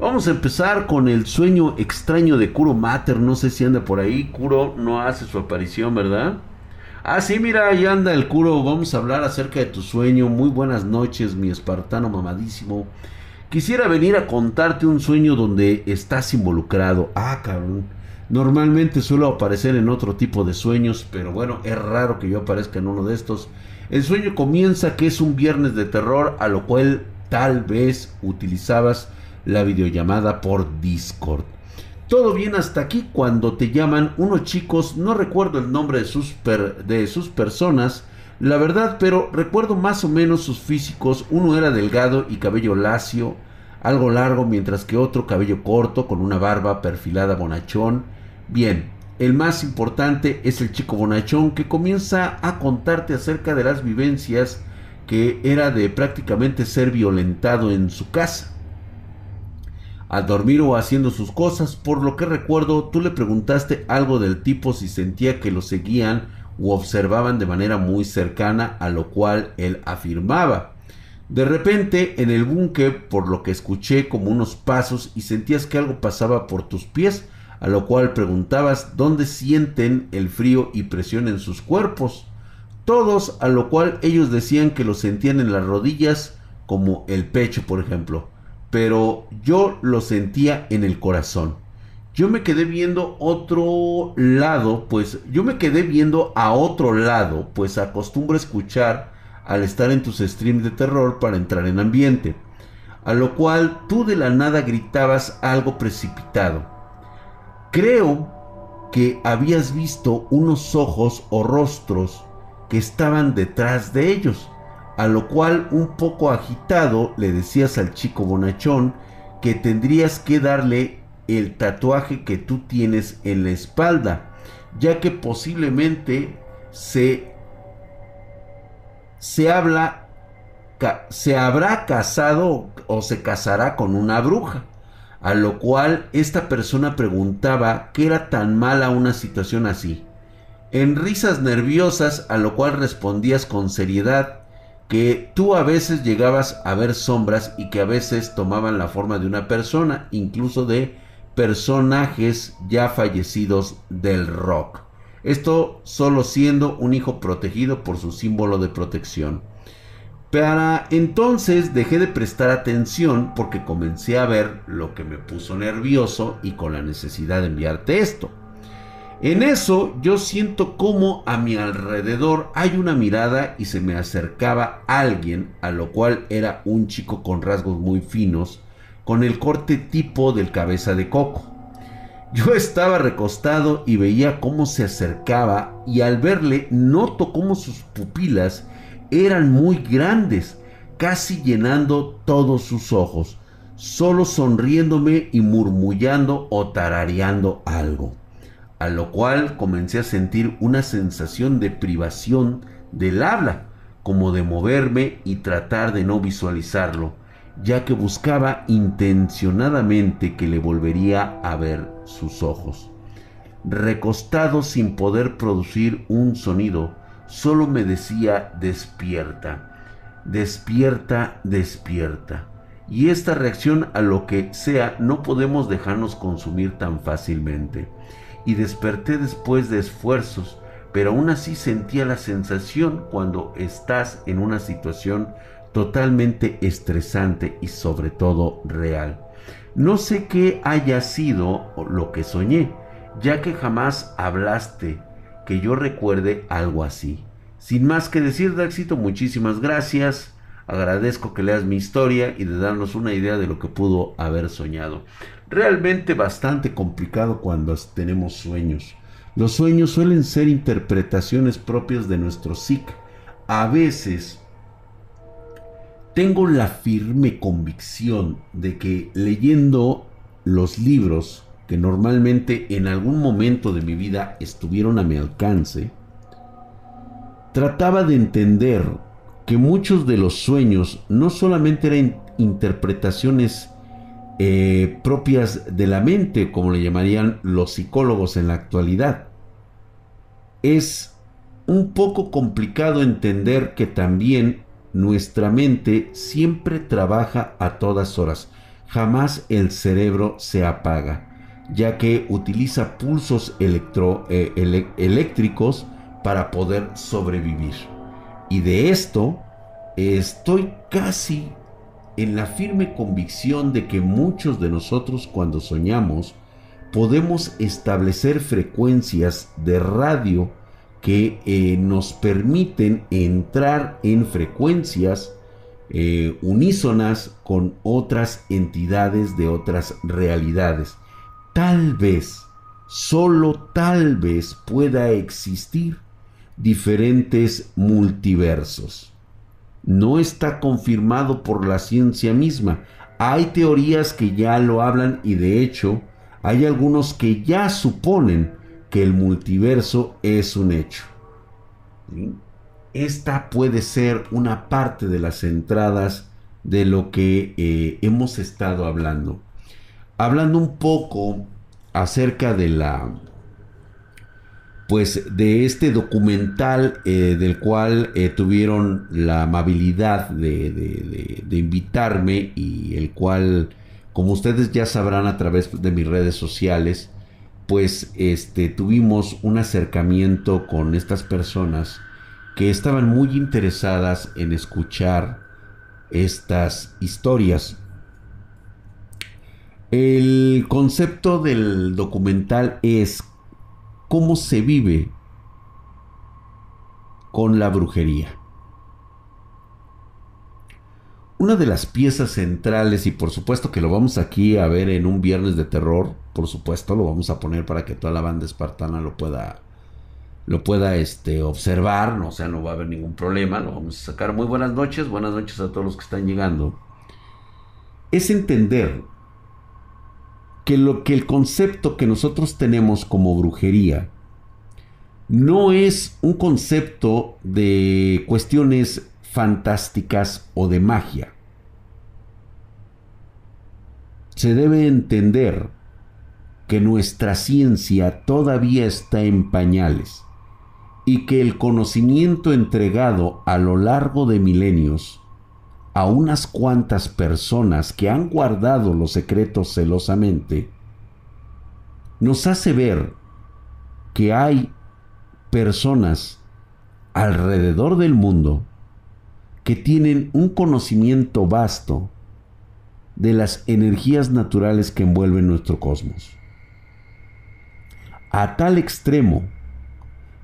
Vamos a empezar con el sueño extraño de Kuro Mater. No sé si anda por ahí. Kuro no hace su aparición, ¿verdad? Ah, sí, mira, ahí anda el Kuro. Vamos a hablar acerca de tu sueño. Muy buenas noches, mi espartano mamadísimo. Quisiera venir a contarte un sueño donde estás involucrado. Ah, cabrón. Normalmente suelo aparecer en otro tipo de sueños, pero bueno, es raro que yo aparezca en uno de estos. El sueño comienza que es un viernes de terror, a lo cual tal vez utilizabas la videollamada por Discord. Todo bien hasta aquí cuando te llaman unos chicos, no recuerdo el nombre de sus, de sus personas, la verdad, pero recuerdo más o menos sus físicos. Uno era delgado y cabello lacio, algo largo, mientras que otro cabello corto con una barba perfilada bonachón. Bien, el más importante es el chico bonachón que comienza a contarte acerca de las vivencias que era de prácticamente ser violentado en su casa al dormir o haciendo sus cosas. Por lo que recuerdo, tú le preguntaste algo del tipo si sentía que lo seguían o observaban de manera muy cercana, a lo cual él afirmaba. De repente, en el búnker, por lo que escuché como unos pasos y sentías que algo pasaba por tus pies, a lo cual preguntabas dónde sienten el frío y presión en sus cuerpos. Todos, a lo cual ellos decían que lo sentían en las rodillas, como el pecho, por ejemplo pero yo lo sentía en el corazón. Yo me quedé viendo otro lado, pues yo me quedé viendo a otro lado, pues acostumbro escuchar al estar en tus streams de terror para entrar en ambiente, a lo cual tú de la nada gritabas algo precipitado. Creo que habías visto unos ojos o rostros que estaban detrás de ellos a lo cual un poco agitado le decías al chico bonachón que tendrías que darle el tatuaje que tú tienes en la espalda, ya que posiblemente se se habla se habrá casado o se casará con una bruja, a lo cual esta persona preguntaba qué era tan mala una situación así. En risas nerviosas, a lo cual respondías con seriedad, que tú a veces llegabas a ver sombras y que a veces tomaban la forma de una persona, incluso de personajes ya fallecidos del rock. Esto solo siendo un hijo protegido por su símbolo de protección. Para entonces dejé de prestar atención porque comencé a ver lo que me puso nervioso y con la necesidad de enviarte esto. En eso yo siento como a mi alrededor hay una mirada y se me acercaba alguien, a lo cual era un chico con rasgos muy finos, con el corte tipo del cabeza de coco. Yo estaba recostado y veía cómo se acercaba y al verle noto cómo sus pupilas eran muy grandes, casi llenando todos sus ojos, solo sonriéndome y murmullando o tarareando algo a lo cual comencé a sentir una sensación de privación del habla, como de moverme y tratar de no visualizarlo, ya que buscaba intencionadamente que le volvería a ver sus ojos. Recostado sin poder producir un sonido, solo me decía despierta, despierta, despierta. Y esta reacción a lo que sea no podemos dejarnos consumir tan fácilmente y desperté después de esfuerzos, pero aún así sentía la sensación cuando estás en una situación totalmente estresante y sobre todo real. No sé qué haya sido lo que soñé, ya que jamás hablaste que yo recuerde algo así. Sin más que decir, Daxito, muchísimas gracias. Agradezco que leas mi historia y de darnos una idea de lo que pudo haber soñado. Realmente bastante complicado cuando tenemos sueños. Los sueños suelen ser interpretaciones propias de nuestro psique. A veces tengo la firme convicción de que leyendo los libros que normalmente en algún momento de mi vida estuvieron a mi alcance, trataba de entender que muchos de los sueños no solamente eran interpretaciones eh, propias de la mente, como le llamarían los psicólogos en la actualidad. Es un poco complicado entender que también nuestra mente siempre trabaja a todas horas. jamás el cerebro se apaga, ya que utiliza pulsos eh, eléctricos para poder sobrevivir. Y de esto estoy casi en la firme convicción de que muchos de nosotros cuando soñamos podemos establecer frecuencias de radio que eh, nos permiten entrar en frecuencias eh, unísonas con otras entidades de otras realidades. Tal vez, solo tal vez pueda existir diferentes multiversos. No está confirmado por la ciencia misma. Hay teorías que ya lo hablan y de hecho hay algunos que ya suponen que el multiverso es un hecho. Esta puede ser una parte de las entradas de lo que eh, hemos estado hablando. Hablando un poco acerca de la pues de este documental eh, del cual eh, tuvieron la amabilidad de, invitarme y el cual, como ustedes ya sabrán a través de mis redes sociales, pues este, tuvimos un acercamiento con estas personas que estaban muy interesadas en escuchar estas historias. El concepto del documental es cómo se vive con la brujería. Una de las piezas centrales, y por supuesto que lo vamos aquí a ver en un viernes de terror, por supuesto lo vamos a poner para que toda la banda espartana lo pueda, lo pueda este, observar, no, o sea, no va a haber ningún problema, lo vamos a sacar. Muy buenas noches, buenas noches a todos los que están llegando. Es entender que lo que el concepto que nosotros tenemos como brujería no es un concepto de cuestiones fantásticas o de magia. Se debe entender que nuestra ciencia todavía está en pañales y que el conocimiento entregado a lo largo de milenios a unas cuantas personas que han guardado los secretos celosamente, nos hace ver que hay personas alrededor del mundo que tienen un conocimiento vasto de las energías naturales que envuelven nuestro cosmos. A tal extremo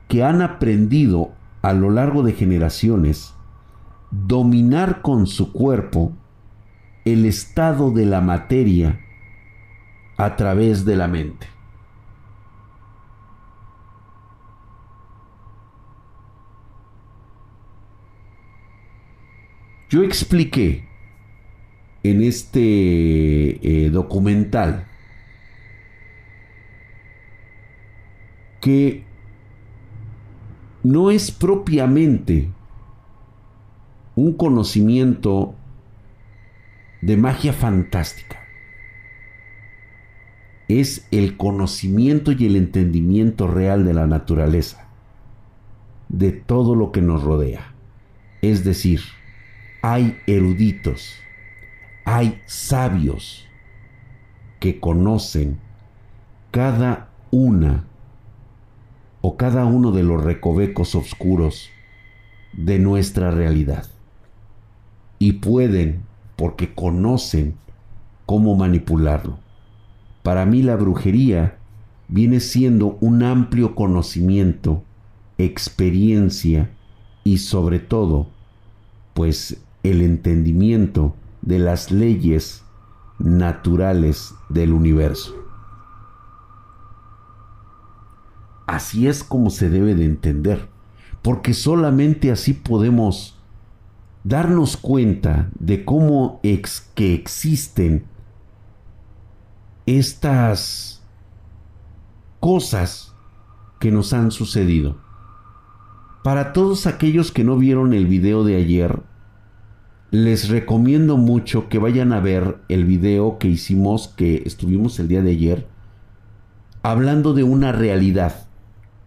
que han aprendido a lo largo de generaciones dominar con su cuerpo el estado de la materia a través de la mente. Yo expliqué en este eh, documental que no es propiamente un conocimiento de magia fantástica. Es el conocimiento y el entendimiento real de la naturaleza, de todo lo que nos rodea. Es decir, hay eruditos, hay sabios que conocen cada una o cada uno de los recovecos oscuros de nuestra realidad y pueden, porque conocen cómo manipularlo. Para mí la brujería viene siendo un amplio conocimiento, experiencia y sobre todo, pues el entendimiento de las leyes naturales del universo. Así es como se debe de entender, porque solamente así podemos darnos cuenta de cómo que existen estas cosas que nos han sucedido. Para todos aquellos que no vieron el video de ayer, les recomiendo mucho que vayan a ver el video que hicimos, que estuvimos el día de ayer, hablando de una realidad,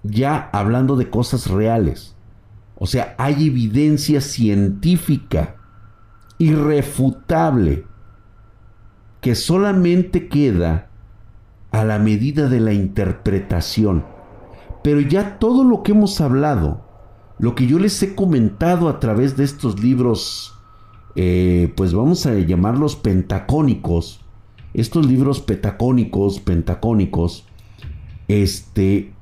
ya hablando de cosas reales. O sea, hay evidencia científica irrefutable que solamente queda a la medida de la interpretación. Pero ya todo lo que hemos hablado, lo que yo les he comentado a través de estos libros, eh, pues vamos a llamarlos pentacónicos, estos libros petacónicos, pentacónicos, este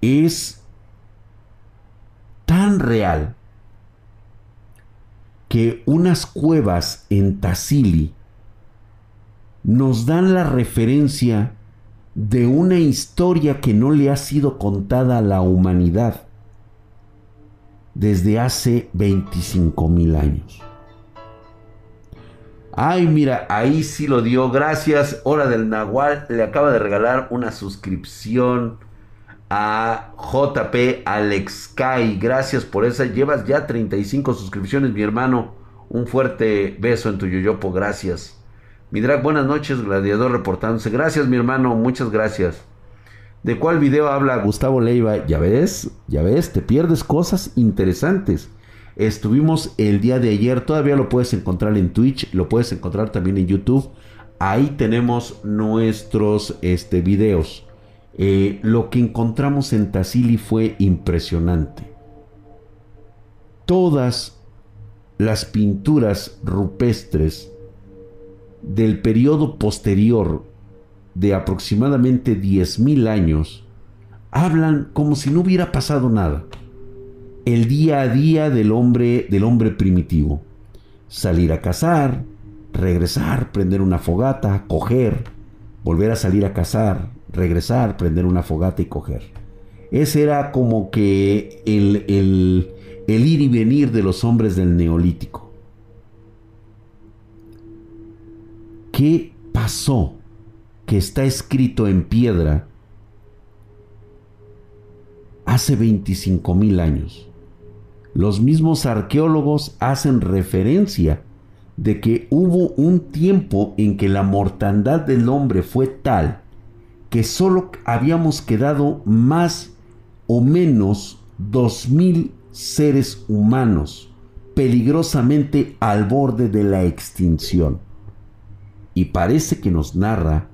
es tan real que unas cuevas en Tassili nos dan la referencia de una historia que no le ha sido contada a la humanidad desde hace 25 mil años. Ay, mira, ahí sí lo dio. Gracias. Hora del Nahual le acaba de regalar una suscripción a JP Alex Kai. Gracias por esa. Llevas ya 35 suscripciones, mi hermano. Un fuerte beso en tu yoyopo. Gracias. Mi drag, buenas noches, gladiador reportándose. Gracias, mi hermano. Muchas gracias. ¿De cuál video habla Gustavo Leiva? Ya ves, ya ves, te pierdes cosas interesantes. Estuvimos el día de ayer, todavía lo puedes encontrar en Twitch, lo puedes encontrar también en YouTube. Ahí tenemos nuestros este, videos. Eh, lo que encontramos en Tassili fue impresionante. Todas las pinturas rupestres del periodo posterior de aproximadamente 10.000 años hablan como si no hubiera pasado nada. El día a día del hombre del hombre primitivo. Salir a cazar, regresar, prender una fogata, coger, volver a salir a cazar, regresar, prender una fogata y coger. Ese era como que el, el, el ir y venir de los hombres del neolítico. ¿Qué pasó que está escrito en piedra hace 25 mil años? Los mismos arqueólogos hacen referencia de que hubo un tiempo en que la mortandad del hombre fue tal que solo habíamos quedado más o menos dos mil seres humanos peligrosamente al borde de la extinción. Y parece que nos narra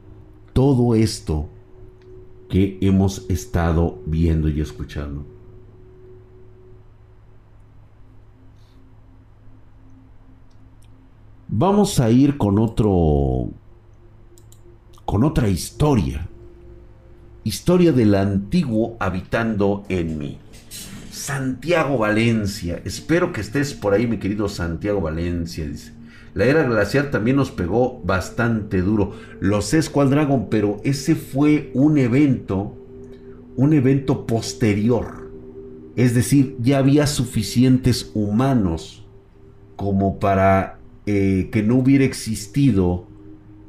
todo esto que hemos estado viendo y escuchando. Vamos a ir con otro con otra historia Historia del antiguo habitando en mí. Santiago Valencia. Espero que estés por ahí, mi querido Santiago Valencia. Dice. La era glacial también nos pegó bastante duro. Lo sé, Squall Dragon, pero ese fue un evento, un evento posterior. Es decir, ya había suficientes humanos como para eh, que no hubiera existido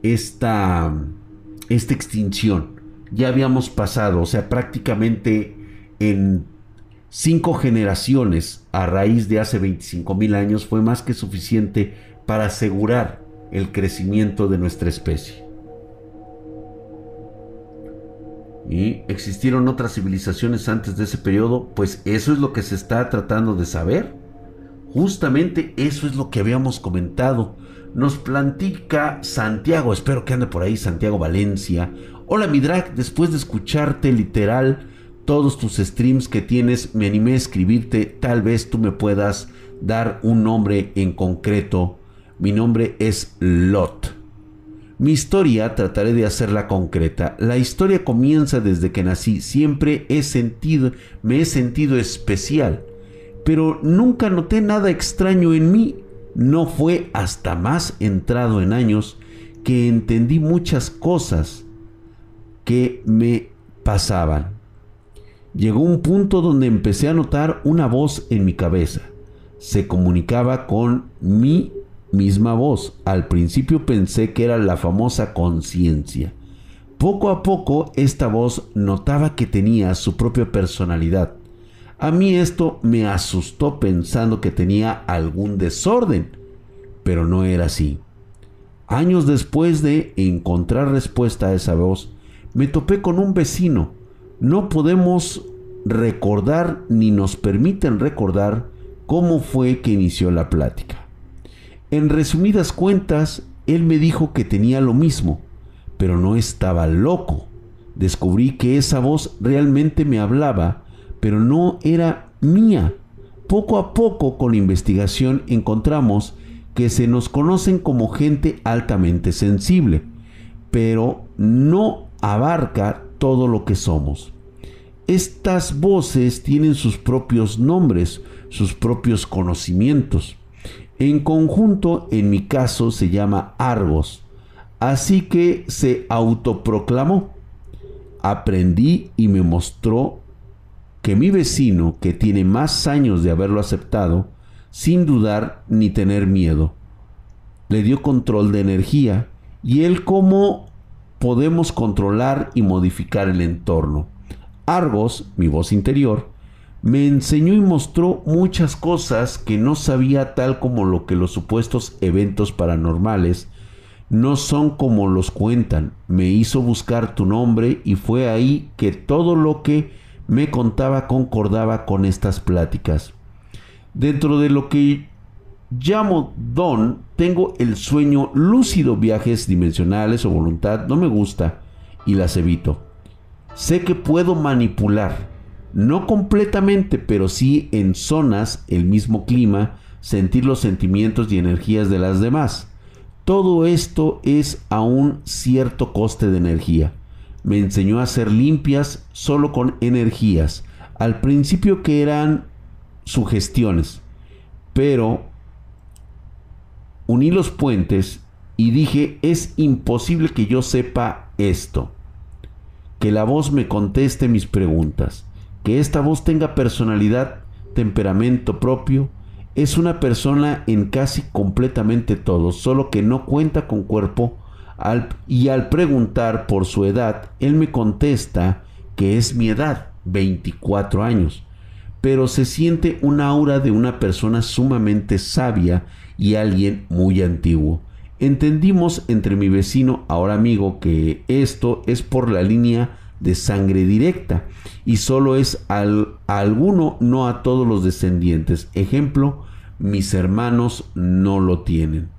esta, esta extinción ya habíamos pasado, o sea, prácticamente en cinco generaciones a raíz de hace 25 mil años fue más que suficiente para asegurar el crecimiento de nuestra especie. ¿Y existieron otras civilizaciones antes de ese periodo? Pues eso es lo que se está tratando de saber. Justamente eso es lo que habíamos comentado. Nos plantica Santiago, espero que ande por ahí Santiago Valencia, Hola mi después de escucharte literal todos tus streams que tienes, me animé a escribirte, tal vez tú me puedas dar un nombre en concreto. Mi nombre es Lot. Mi historia trataré de hacerla concreta. La historia comienza desde que nací. Siempre he sentido, me he sentido especial, pero nunca noté nada extraño en mí. No fue hasta más entrado en años que entendí muchas cosas que me pasaban. Llegó un punto donde empecé a notar una voz en mi cabeza. Se comunicaba con mi misma voz. Al principio pensé que era la famosa conciencia. Poco a poco esta voz notaba que tenía su propia personalidad. A mí esto me asustó pensando que tenía algún desorden, pero no era así. Años después de encontrar respuesta a esa voz, me topé con un vecino. No podemos recordar ni nos permiten recordar cómo fue que inició la plática. En resumidas cuentas, Él me dijo que tenía lo mismo, pero no estaba loco. Descubrí que esa voz realmente me hablaba, pero no era mía. Poco a poco con la investigación encontramos que se nos conocen como gente altamente sensible, pero no abarca todo lo que somos. Estas voces tienen sus propios nombres, sus propios conocimientos. En conjunto, en mi caso, se llama Argos. Así que se autoproclamó. Aprendí y me mostró que mi vecino, que tiene más años de haberlo aceptado, sin dudar ni tener miedo, le dio control de energía y él cómo podemos controlar y modificar el entorno. Argos, mi voz interior, me enseñó y mostró muchas cosas que no sabía tal como lo que los supuestos eventos paranormales no son como los cuentan. Me hizo buscar tu nombre y fue ahí que todo lo que me contaba concordaba con estas pláticas. Dentro de lo que llamo don, tengo el sueño lúcido, viajes dimensionales o voluntad, no me gusta y las evito. Sé que puedo manipular no completamente, pero sí en zonas, el mismo clima, sentir los sentimientos y energías de las demás. Todo esto es a un cierto coste de energía. Me enseñó a ser limpias solo con energías. Al principio que eran sugestiones, pero uní los puentes y dije, es imposible que yo sepa esto. Que la voz me conteste mis preguntas. Que esta voz tenga personalidad, temperamento propio, es una persona en casi completamente todo, solo que no cuenta con cuerpo. Y al preguntar por su edad, él me contesta que es mi edad, 24 años, pero se siente un aura de una persona sumamente sabia y alguien muy antiguo. Entendimos entre mi vecino, ahora amigo, que esto es por la línea de sangre directa y solo es al, a alguno, no a todos los descendientes. Ejemplo, mis hermanos no lo tienen.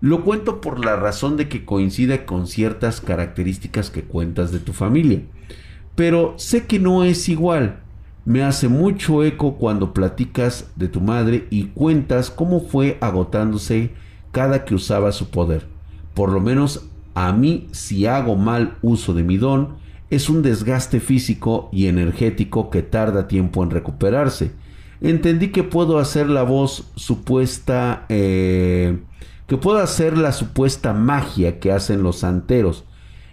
Lo cuento por la razón de que coincide con ciertas características que cuentas de tu familia. Pero sé que no es igual. Me hace mucho eco cuando platicas de tu madre y cuentas cómo fue agotándose cada que usaba su poder. Por lo menos a mí si hago mal uso de mi don, es un desgaste físico y energético que tarda tiempo en recuperarse. Entendí que puedo hacer la voz supuesta, eh, que puedo hacer la supuesta magia que hacen los santeros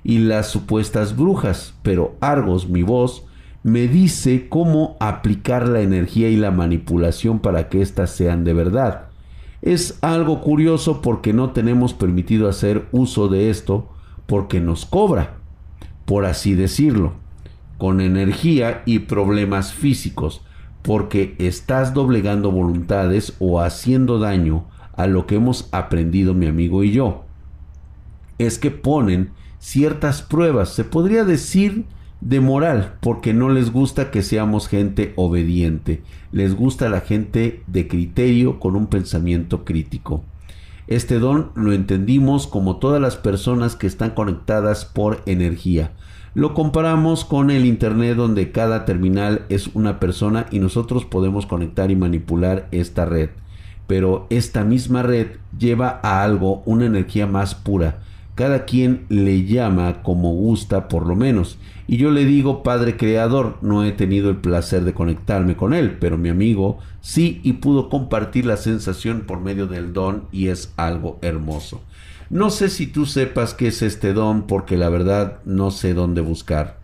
y las supuestas brujas, pero Argos, mi voz, me dice cómo aplicar la energía y la manipulación para que éstas sean de verdad. Es algo curioso porque no tenemos permitido hacer uso de esto porque nos cobra por así decirlo, con energía y problemas físicos, porque estás doblegando voluntades o haciendo daño a lo que hemos aprendido mi amigo y yo. Es que ponen ciertas pruebas, se podría decir de moral, porque no les gusta que seamos gente obediente, les gusta la gente de criterio con un pensamiento crítico. Este don lo entendimos como todas las personas que están conectadas por energía. Lo comparamos con el Internet donde cada terminal es una persona y nosotros podemos conectar y manipular esta red. Pero esta misma red lleva a algo una energía más pura. Cada quien le llama como gusta por lo menos. Y yo le digo Padre Creador, no he tenido el placer de conectarme con él, pero mi amigo sí y pudo compartir la sensación por medio del don y es algo hermoso. No sé si tú sepas qué es este don porque la verdad no sé dónde buscar.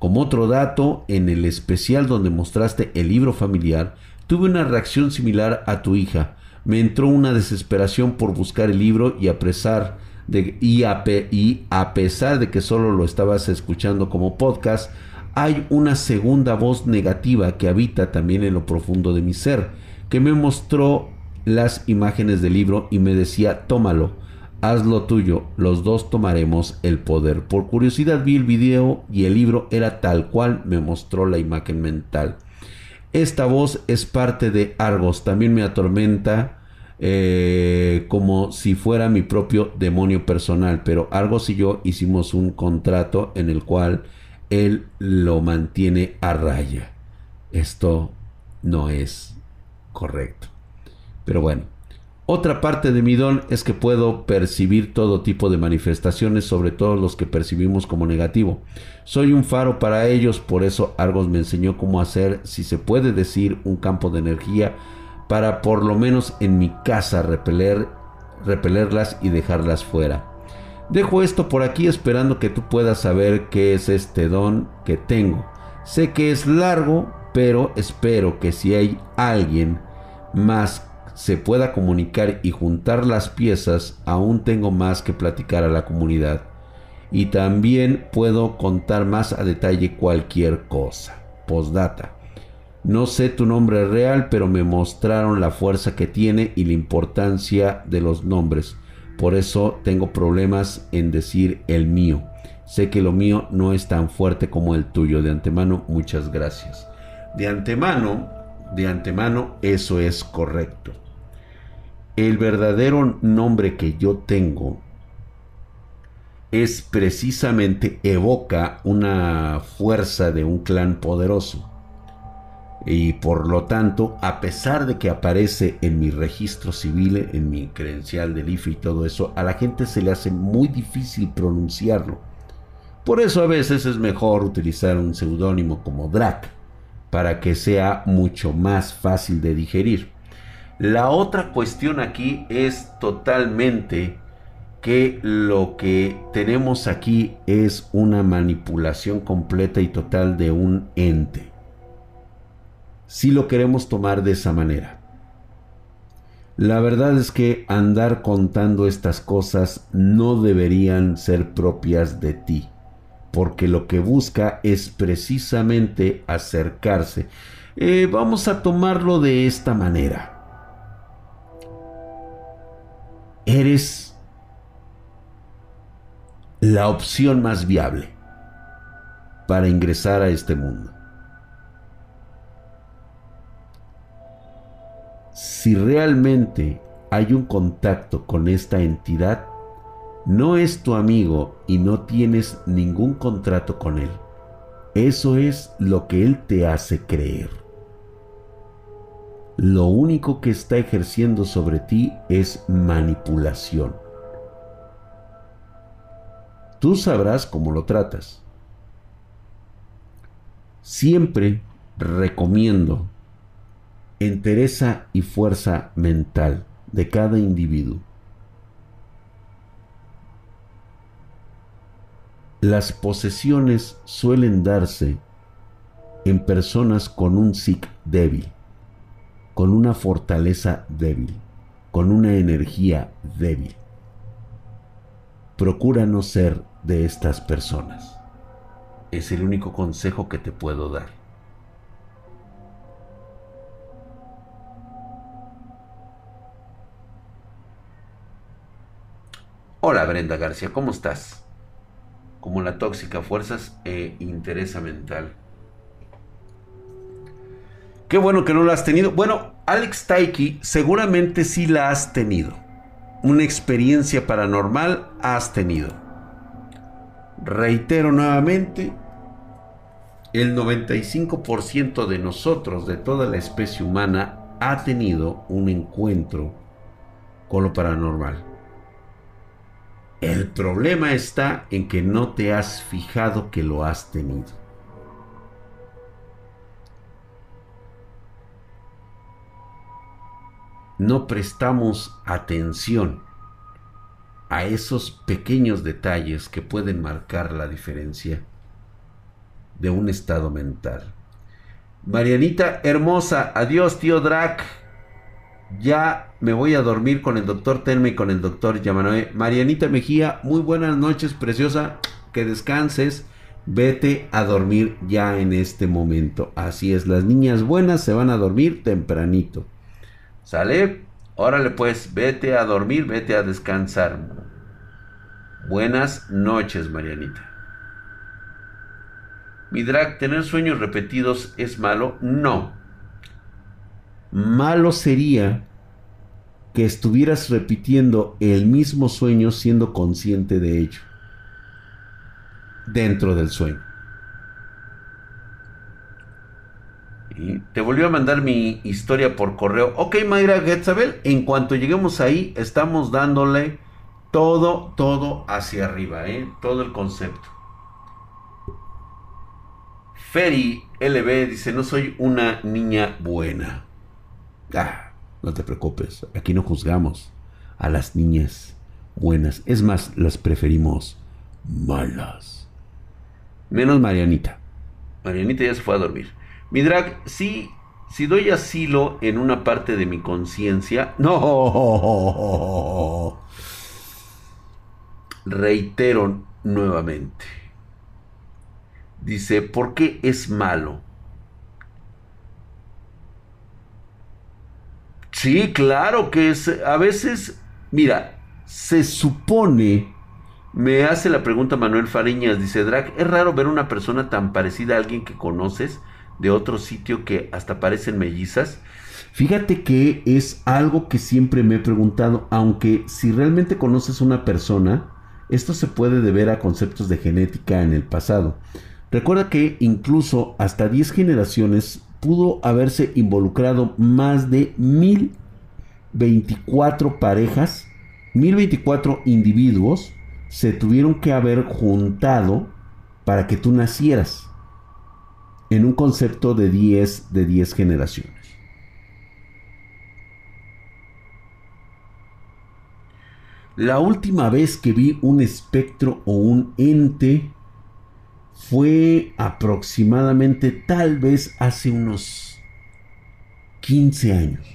Como otro dato, en el especial donde mostraste el libro familiar, tuve una reacción similar a tu hija. Me entró una desesperación por buscar el libro y apresar y, a, pesar de que solo lo estabas escuchando como podcast, hay una segunda voz negativa que habita también en lo profundo de mi ser, que me mostró las imágenes del libro y me decía, tómalo, hazlo tuyo, los dos tomaremos el poder. Por curiosidad vi el video y el libro era tal cual me mostró la imagen mental. Esta voz es parte de Argos, también me atormenta eh, como si fuera mi propio demonio personal. Pero Argos y yo hicimos un contrato en el cual él lo mantiene a raya. Esto no es correcto. Pero bueno, otra parte de mi don es que puedo percibir todo tipo de manifestaciones, sobre todo los que percibimos como negativo. Soy un faro para ellos, por eso Argos me enseñó cómo hacer, si se puede decir, un campo de energía para por lo menos en mi casa repeler, repelerlas y dejarlas fuera. Dejo esto por aquí esperando que tú puedas saber qué es este don que tengo. Sé que es largo, pero espero que si hay alguien más se pueda comunicar y juntar las piezas, aún tengo más que platicar a la comunidad. Y también puedo contar más a detalle cualquier cosa. Postdata. No sé tu nombre real, pero me mostraron la fuerza que tiene y la importancia de los nombres. Por eso tengo problemas en decir el mío. Sé que lo mío no es tan fuerte como el tuyo. De antemano, muchas gracias. De antemano, de antemano, eso es correcto el verdadero nombre que yo tengo es precisamente evoca una fuerza de un clan poderoso. Y por lo tanto, a pesar de que aparece en mi registro civil, en mi credencial del IFE y todo eso, a la gente se le hace muy difícil pronunciarlo. Por eso a veces es mejor utilizar un seudónimo como Drac, para que sea mucho más fácil de digerir. La otra cuestión aquí es totalmente que lo que tenemos aquí es una manipulación completa y total de un ente. Si lo queremos tomar de esa manera. La verdad es que andar contando estas cosas no deberían ser propias de ti, porque lo que busca es precisamente acercarse. Eh, vamos a tomarlo de esta manera eres la opción más viable para ingresar a este mundo. Si realmente hay un contacto con esta entidad, no es tu amigo y no tienes ningún contrato con él. Eso es lo que él te hace creer lo único que está ejerciendo sobre ti es manipulación. Tú sabrás cómo lo tratas. Siempre recomiendo entereza y fuerza mental de cada individuo. Las posesiones suelen darse en personas con un psic débil con una fortaleza débil, con una energía débil. Procura no ser de estas personas. Es el único consejo que te puedo dar. Hola Brenda García, ¿cómo estás? Como la tóxica fuerzas e interesa mental. Qué bueno que no la has tenido. Bueno, Alex Taiki seguramente sí la has tenido. Una experiencia paranormal has tenido. Reitero nuevamente, el 95% de nosotros, de toda la especie humana, ha tenido un encuentro con lo paranormal. El problema está en que no te has fijado que lo has tenido. no prestamos atención a esos pequeños detalles que pueden marcar la diferencia de un estado mental. Marianita hermosa, adiós tío Drac. Ya me voy a dormir con el doctor Telme y con el doctor Yamanoe. Marianita Mejía, muy buenas noches, preciosa. Que descanses. Vete a dormir ya en este momento. Así es, las niñas buenas se van a dormir tempranito. ¿Sale? Órale pues, vete a dormir, vete a descansar. Buenas noches, Marianita. Mi drag, ¿tener sueños repetidos es malo? No. Malo sería que estuvieras repitiendo el mismo sueño siendo consciente de ello. Dentro del sueño. Te volvió a mandar mi historia por correo. Ok, Mayra Getzabel, en cuanto lleguemos ahí, estamos dándole todo, todo hacia arriba, ¿eh? todo el concepto. Ferry LB dice, no soy una niña buena. Ah, no te preocupes, aquí no juzgamos a las niñas buenas. Es más, las preferimos malas. Menos Marianita. Marianita ya se fue a dormir. Mi drag, sí, si doy asilo en una parte de mi conciencia, no. Reitero nuevamente. Dice, ¿por qué es malo? Sí, claro que es. A veces, mira, se supone. Me hace la pregunta Manuel Fariñas, dice Drac, es raro ver una persona tan parecida a alguien que conoces de otro sitio que hasta parecen mellizas. Fíjate que es algo que siempre me he preguntado, aunque si realmente conoces una persona, esto se puede deber a conceptos de genética en el pasado. Recuerda que incluso hasta 10 generaciones pudo haberse involucrado más de 1024 parejas, 1024 individuos se tuvieron que haber juntado para que tú nacieras en un concepto de 10 de 10 generaciones. La última vez que vi un espectro o un ente fue aproximadamente tal vez hace unos 15 años.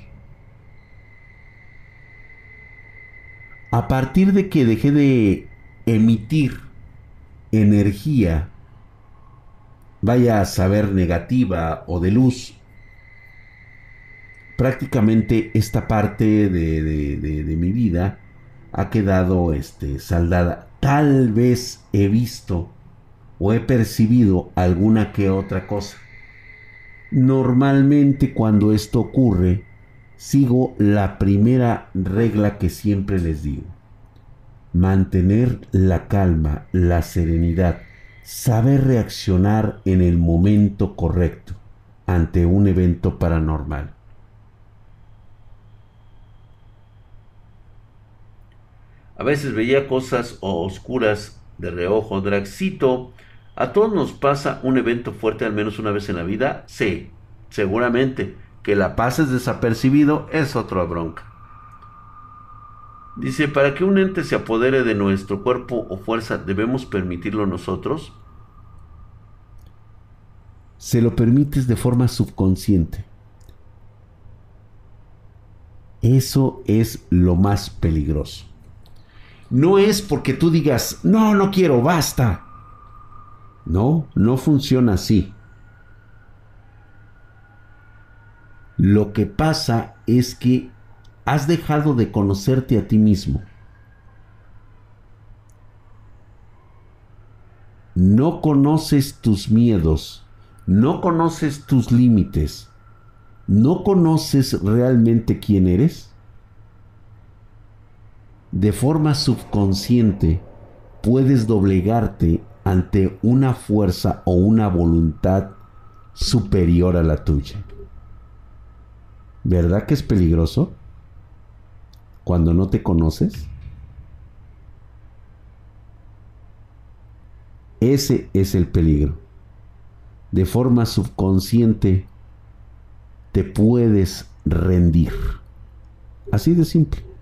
A partir de que dejé de emitir energía, vaya a saber negativa o de luz, prácticamente esta parte de, mi vida ha quedado este, saldada. Tal vez he visto o he percibido alguna que otra cosa. Normalmente cuando esto ocurre, sigo la primera regla que siempre les digo. Mantener la calma, la serenidad, saber reaccionar en el momento correcto ante un evento paranormal. A veces veía cosas oscuras de reojo, Draxito ¿A todos nos pasa un evento fuerte al menos una vez en la vida? Sí, seguramente. Que la pases desapercibido es otra bronca. Dice, para que un ente se apodere de nuestro cuerpo o fuerza, ¿debemos permitirlo nosotros? Se lo permites de forma subconsciente. Eso es lo más peligroso. No es porque tú digas, no, no quiero, basta. No, no funciona así. Lo que pasa es que has dejado de conocerte a ti mismo. No conoces tus miedos, no conoces tus límites, no conoces realmente quién eres. De forma subconsciente puedes doblegarte ante una fuerza o una voluntad superior a la tuya. ¿Verdad que es peligroso? Cuando no te conoces. Ese es el peligro. De forma subconsciente te puedes rendir. Así de simple.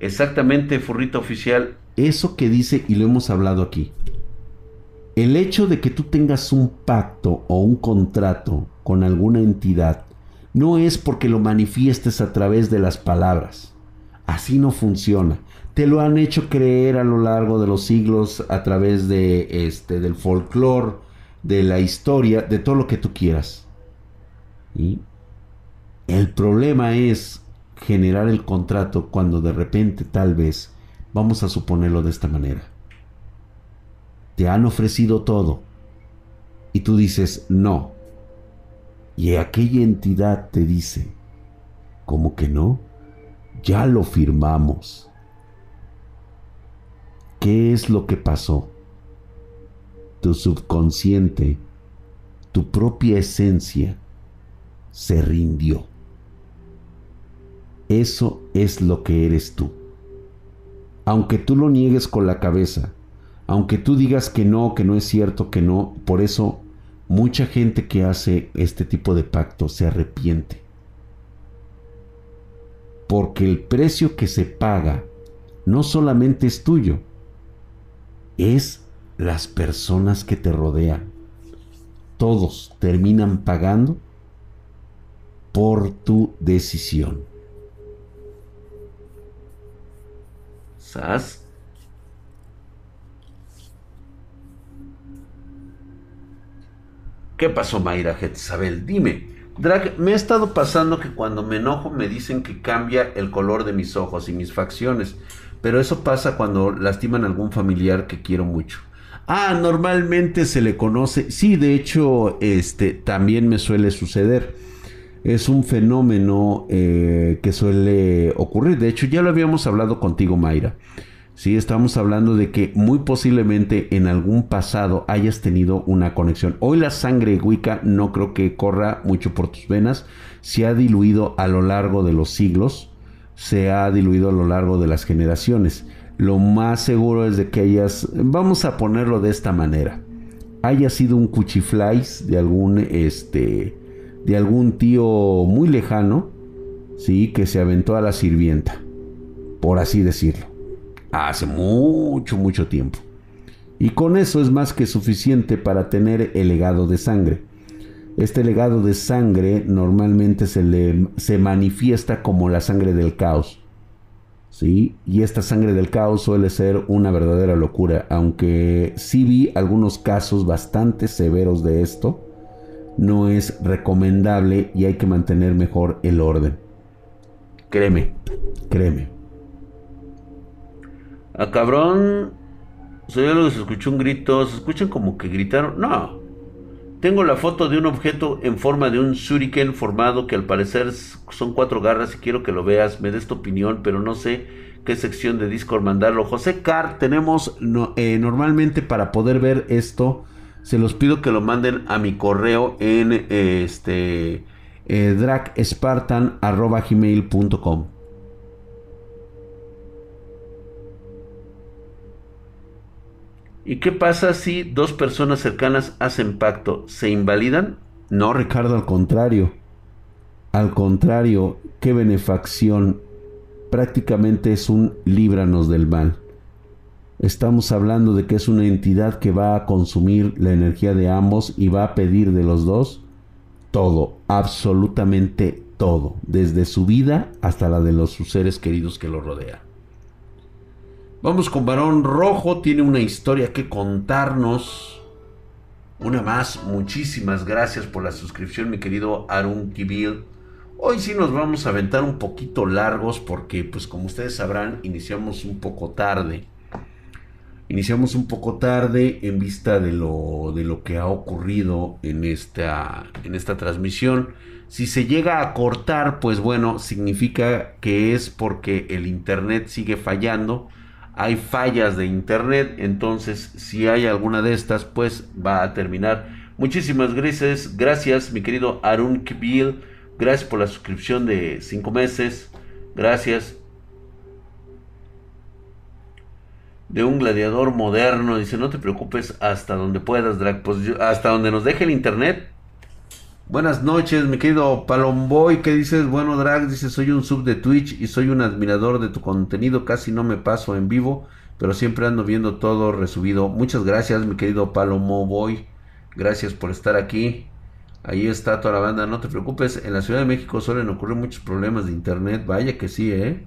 Exactamente, furrito oficial. Eso que dice, y lo hemos hablado aquí. El hecho de que tú tengas un pacto o un contrato con alguna entidad no es porque lo manifiestes a través de las palabras. Así no funciona. Te lo han hecho creer a lo largo de los siglos a través de este del folclore, de la historia, de todo lo que tú quieras. Y el problema es generar el contrato cuando de repente tal vez, vamos a suponerlo de esta manera, te han ofrecido todo y tú dices no, y aquella entidad te dice, ¿cómo que no? Ya lo firmamos. ¿Qué es lo que pasó? Tu subconsciente, tu propia esencia, se rindió. Eso es lo que eres tú. Aunque tú lo niegues con la cabeza, aunque tú digas que no, que no es cierto, que no, por eso mucha gente que hace este tipo de pacto se arrepiente. Porque el precio que se paga no solamente es tuyo, es las personas que te rodean. Todos terminan pagando por tu decisión. ¿Qué pasó, Mayra Isabel? Dime. Drag, me ha estado pasando que cuando me enojo me dicen que cambia el color de mis ojos y mis facciones. Pero eso pasa cuando lastiman a algún familiar que quiero mucho. Ah, normalmente se le conoce. Sí, de hecho, este también me suele suceder. Es un fenómeno eh, que suele ocurrir. De hecho, ya lo habíamos hablado contigo, Mayra. Sí, estamos hablando de que muy posiblemente en algún pasado hayas tenido una conexión. Hoy la sangre Wicca no creo que corra mucho por tus venas. Se ha diluido a lo largo de los siglos. Se ha diluido a lo largo de las generaciones. Lo más seguro es de que hayas, vamos a ponerlo de esta manera, haya sido un cuchiflais de algún, este, de algún tío muy lejano, sí, que se aventó a la sirvienta, por así decirlo hace mucho, mucho tiempo. Y con eso es más que suficiente para tener el legado de sangre. Este legado de sangre normalmente se, le, se manifiesta como la sangre del caos. ¿sí? Y esta sangre del caos suele ser una verdadera locura, aunque sí vi algunos casos bastante severos de esto. No es recomendable y hay que mantener mejor el orden. Créeme, créeme. A cabrón. Soy algo se escuchó un grito. Se escuchan como que gritaron. No. Tengo la foto de un objeto en forma de un shuriken formado que al parecer son cuatro garras y quiero que lo veas. Me des tu opinión, pero no sé qué sección de Discord mandarlo. José Car, tenemos eh, normalmente para poder ver esto. Se los pido que lo manden a mi correo en este eh, dragspartan.gmail.com. ¿Y qué pasa si dos personas cercanas hacen pacto? ¿Se invalidan? No, Ricardo, al contrario. Al contrario, qué benefacción. Prácticamente es un líbranos del mal. Estamos hablando de que es una entidad que va a consumir la energía de ambos y va a pedir de los dos todo, absolutamente todo, desde su vida hasta la de los sus seres queridos que lo rodean. Vamos con Varón Rojo, tiene una historia que contarnos. Una más, muchísimas gracias por la suscripción, mi querido Arun Kibil. Hoy sí nos vamos a aventar un poquito largos porque, pues como ustedes sabrán, iniciamos un poco tarde. Iniciamos un poco tarde en vista de lo, de lo que ha ocurrido en esta, en esta transmisión. Si se llega a cortar, pues bueno, significa que es porque el internet sigue fallando hay fallas de internet, entonces si hay alguna de estas, pues va a terminar. Muchísimas gracias, gracias mi querido Arun Kibil, gracias por la suscripción de 5 meses, gracias. De un gladiador moderno, dice, no te preocupes hasta donde puedas, Drag, pues hasta donde nos deje el internet, Buenas noches, mi querido Palomboy. ¿Qué dices? Bueno, Drag, dice, soy un sub de Twitch y soy un admirador de tu contenido. Casi no me paso en vivo, pero siempre ando viendo todo resubido. Muchas gracias, mi querido Palomo Boy. Gracias por estar aquí. Ahí está toda la banda, no te preocupes. En la Ciudad de México suelen ocurrir muchos problemas de internet. Vaya que sí, ¿eh?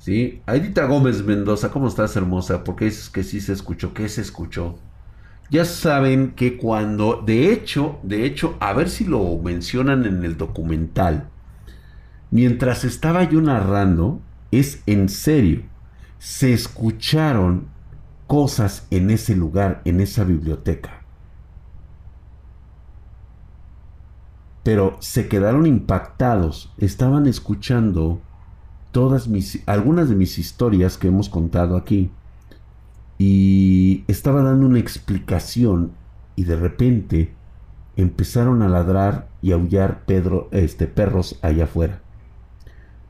Sí. Aidita Gómez Mendoza, ¿cómo estás, hermosa? Porque dices que sí se escuchó. ¿Qué se escuchó? Ya saben que cuando, de hecho, de hecho, a ver si lo mencionan en el documental, mientras estaba yo narrando, es en serio, se escucharon cosas en ese lugar, en esa biblioteca. pero se quedaron impactados. Estaban escuchando todas mis, algunas de mis historias que hemos contado aquí. Y estaba dando una explicación y de repente empezaron a ladrar y aullar Pedro, este, perros allá afuera.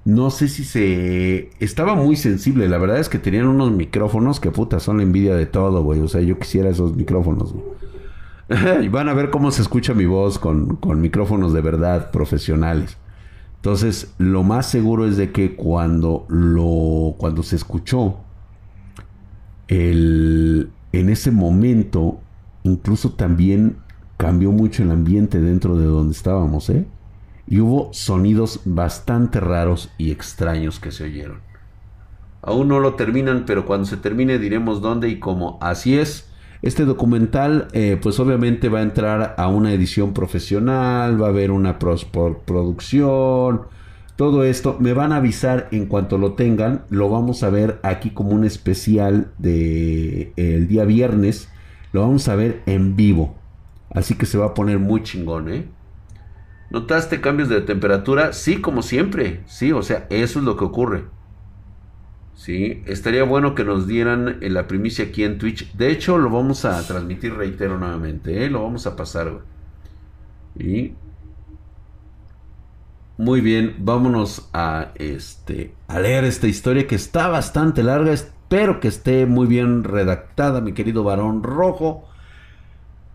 No sé si se... Estaba muy sensible. La verdad es que tenían unos micrófonos que puta son la envidia de todo, güey. O sea, yo quisiera esos micrófonos, van a ver cómo se escucha mi voz con, con micrófonos de verdad profesionales. Entonces, lo más seguro es de que cuando lo... Cuando se escuchó... El, en ese momento, incluso también cambió mucho el ambiente dentro de donde estábamos, ¿eh? Y hubo sonidos bastante raros y extraños que se oyeron. Aún no lo terminan, pero cuando se termine diremos dónde y cómo. Así es. Este documental, eh, pues obviamente va a entrar a una edición profesional, va a haber una producción, todo esto. Me van a avisar en cuanto lo tengan. Lo vamos a ver aquí como un especial de el día viernes. Lo vamos a ver en vivo. Así que se va a poner muy chingón, ¿eh? ¿Notaste cambios de temperatura? Sí, como siempre. Sí, o sea, eso es lo que ocurre. Sí, estaría bueno que nos dieran eh, la primicia aquí en Twitch. De hecho, lo vamos a transmitir, reitero nuevamente, ¿eh? Lo vamos a pasar, Y... Muy bien, vámonos a, este, a leer esta historia que está bastante larga. Espero que esté muy bien redactada, mi querido varón rojo.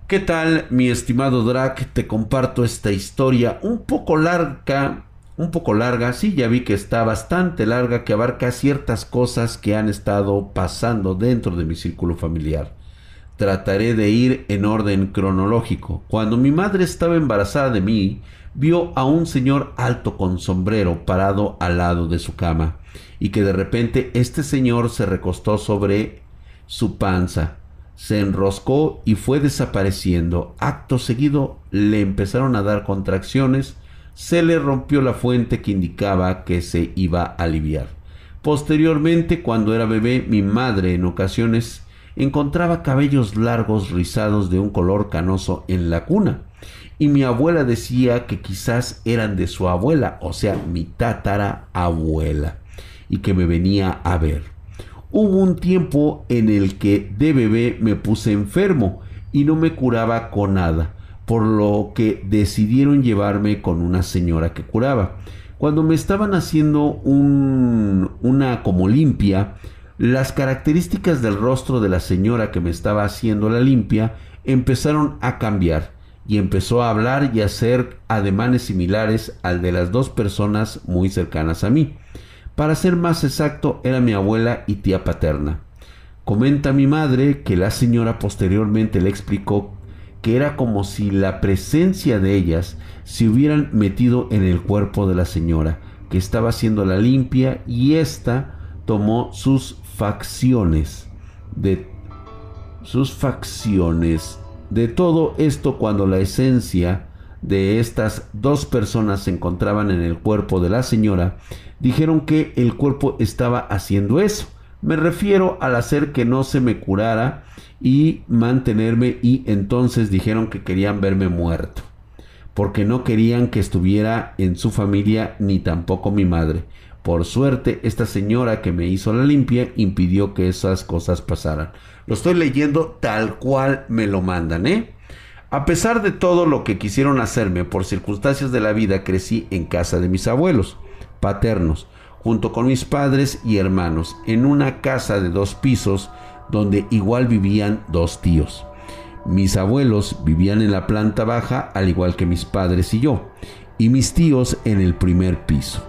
¿Qué tal, mi estimado Drac? Te comparto esta historia un poco larga, un poco larga, sí, ya vi que está bastante larga, que abarca ciertas cosas que han estado pasando dentro de mi círculo familiar. Trataré de ir en orden cronológico. Cuando mi madre estaba embarazada de mí, vio a un señor alto con sombrero parado al lado de su cama, y que de repente este señor se recostó sobre su panza se enroscó y fue desapareciendo. Acto seguido le empezaron a dar contracciones, se le rompió la fuente que indicaba que se iba a aliviar. Posteriormente, cuando era bebé, mi madre en ocasiones encontraba cabellos largos rizados de un color canoso en la cuna, y mi abuela decía que quizás eran de su abuela, o sea, mi tátara abuela, y que me venía a ver. Hubo un tiempo en el que de bebé me puse enfermo y no me curaba con nada, por lo que decidieron llevarme con una señora que curaba. Cuando me estaban haciendo un, una como limpia, las características del rostro de la señora que me estaba haciendo la limpia empezaron a cambiar y empezó a hablar y a hacer ademanes similares al de las dos personas muy cercanas a mí. Para ser más exacto, era mi abuela y tía paterna. Comenta mi madre que la señora posteriormente le explicó que era como si la presencia de ellas se hubieran metido en el cuerpo de la señora, que estaba haciendo la limpia y ésta tomó sus facciones de sus facciones de todo esto cuando la esencia de estas dos personas se encontraban en el cuerpo de la señora dijeron que el cuerpo estaba haciendo eso. Me refiero al hacer que no se me curara y mantenerme y entonces dijeron que querían verme muerto. Porque no querían que estuviera en su familia ni tampoco mi madre. Por suerte, esta señora que me hizo la limpia impidió que esas cosas pasaran. Lo estoy leyendo tal cual me lo mandan, ¿eh? A pesar de todo lo que quisieron hacerme, por circunstancias de la vida crecí en casa de mis abuelos paternos, junto con mis padres y hermanos, en una casa de dos pisos donde igual vivían dos tíos. Mis abuelos vivían en la planta baja al igual que mis padres y yo, y mis tíos en el primer piso.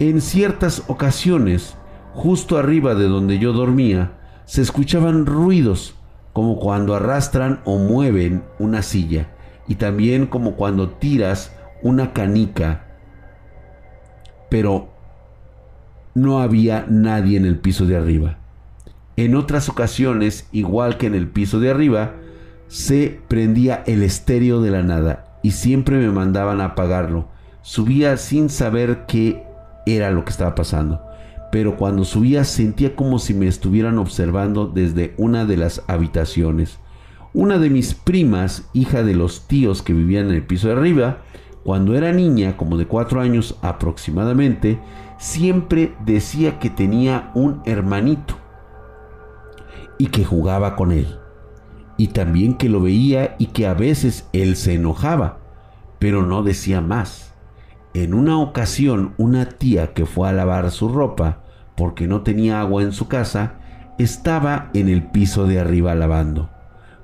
En ciertas ocasiones, justo arriba de donde yo dormía, se escuchaban ruidos, como cuando arrastran o mueven una silla, y también como cuando tiras una canica pero no había nadie en el piso de arriba. En otras ocasiones, igual que en el piso de arriba, se prendía el estéreo de la nada y siempre me mandaban a apagarlo. Subía sin saber qué era lo que estaba pasando, pero cuando subía sentía como si me estuvieran observando desde una de las habitaciones. Una de mis primas, hija de los tíos que vivían en el piso de arriba, Cuando era niña, como de cuatro años aproximadamente, siempre decía que tenía un hermanito y que jugaba con él. Y también que lo veía y que a veces él se enojaba, pero no decía más. En una ocasión, una tía que fue a lavar su ropa porque no tenía agua en su casa, estaba en el piso de arriba lavando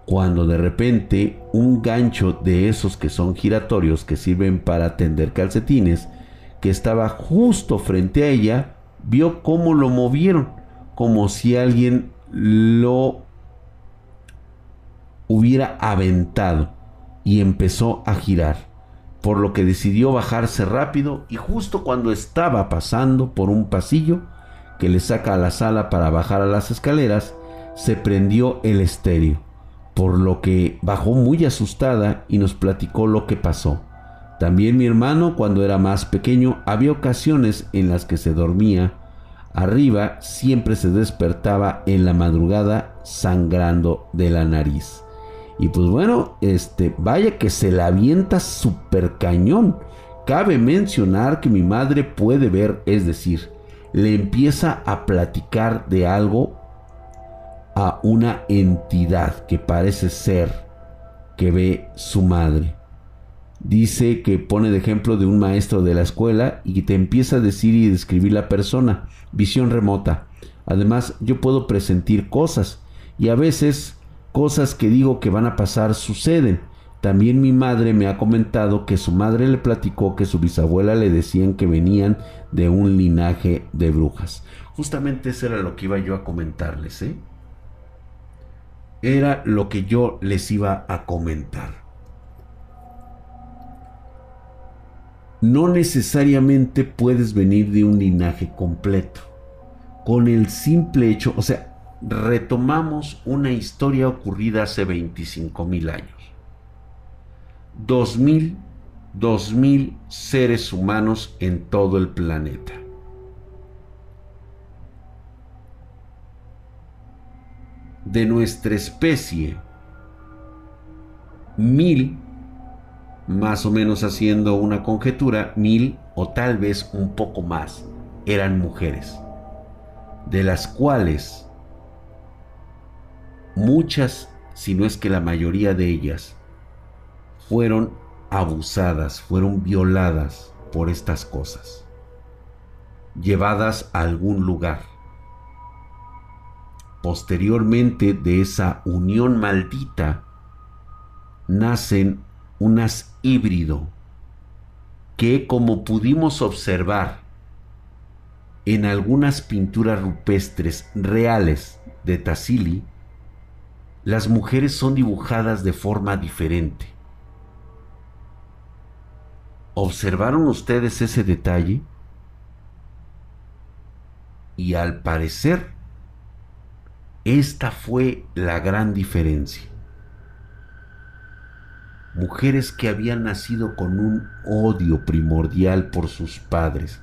cuando de repente un gancho de esos que son giratorios que sirven para tender calcetines, que estaba justo frente a ella, vio cómo lo movieron, como si alguien lo hubiera aventado y empezó a girar, por lo que decidió bajarse rápido y justo cuando estaba pasando por un pasillo que le saca a la sala para bajar a las escaleras, se prendió el estéreo por lo que bajó muy asustada y nos platicó lo que pasó. También mi hermano, cuando era más pequeño, había ocasiones en las que se dormía arriba, siempre se despertaba en la madrugada sangrando de la nariz. Y pues bueno, este, vaya que se la avienta súper cañón. Cabe mencionar que mi madre puede ver, es decir, le empieza a platicar de algo a una entidad que parece ser que ve su madre. Dice que pone de ejemplo de un maestro de la escuela y te empieza a decir y describir la persona, visión remota. Además, yo puedo presentir cosas y a veces cosas que digo que van a pasar suceden. También mi madre me ha comentado que su madre le platicó que su bisabuela le decían que venían de un linaje de brujas. Justamente eso era lo que iba yo a comentarles, ¿eh? era lo que yo les iba a comentar. No necesariamente puedes venir de un linaje completo. Con el simple hecho, o sea, retomamos una historia ocurrida hace 25 mil años. Dos mil, dos mil seres humanos en todo el planeta. de nuestra especie, mil, más o menos haciendo una conjetura, mil o tal vez un poco más, eran mujeres, de las cuales muchas, si no es que la mayoría de ellas, fueron abusadas, fueron violadas por estas cosas, llevadas a algún lugar. Posteriormente de esa unión maldita, nacen unas híbrido que como pudimos observar en algunas pinturas rupestres reales de Tassili, las mujeres son dibujadas de forma diferente. ¿Observaron ustedes ese detalle? Y al parecer, esta fue la gran diferencia. Mujeres que habían nacido con un odio primordial por sus padres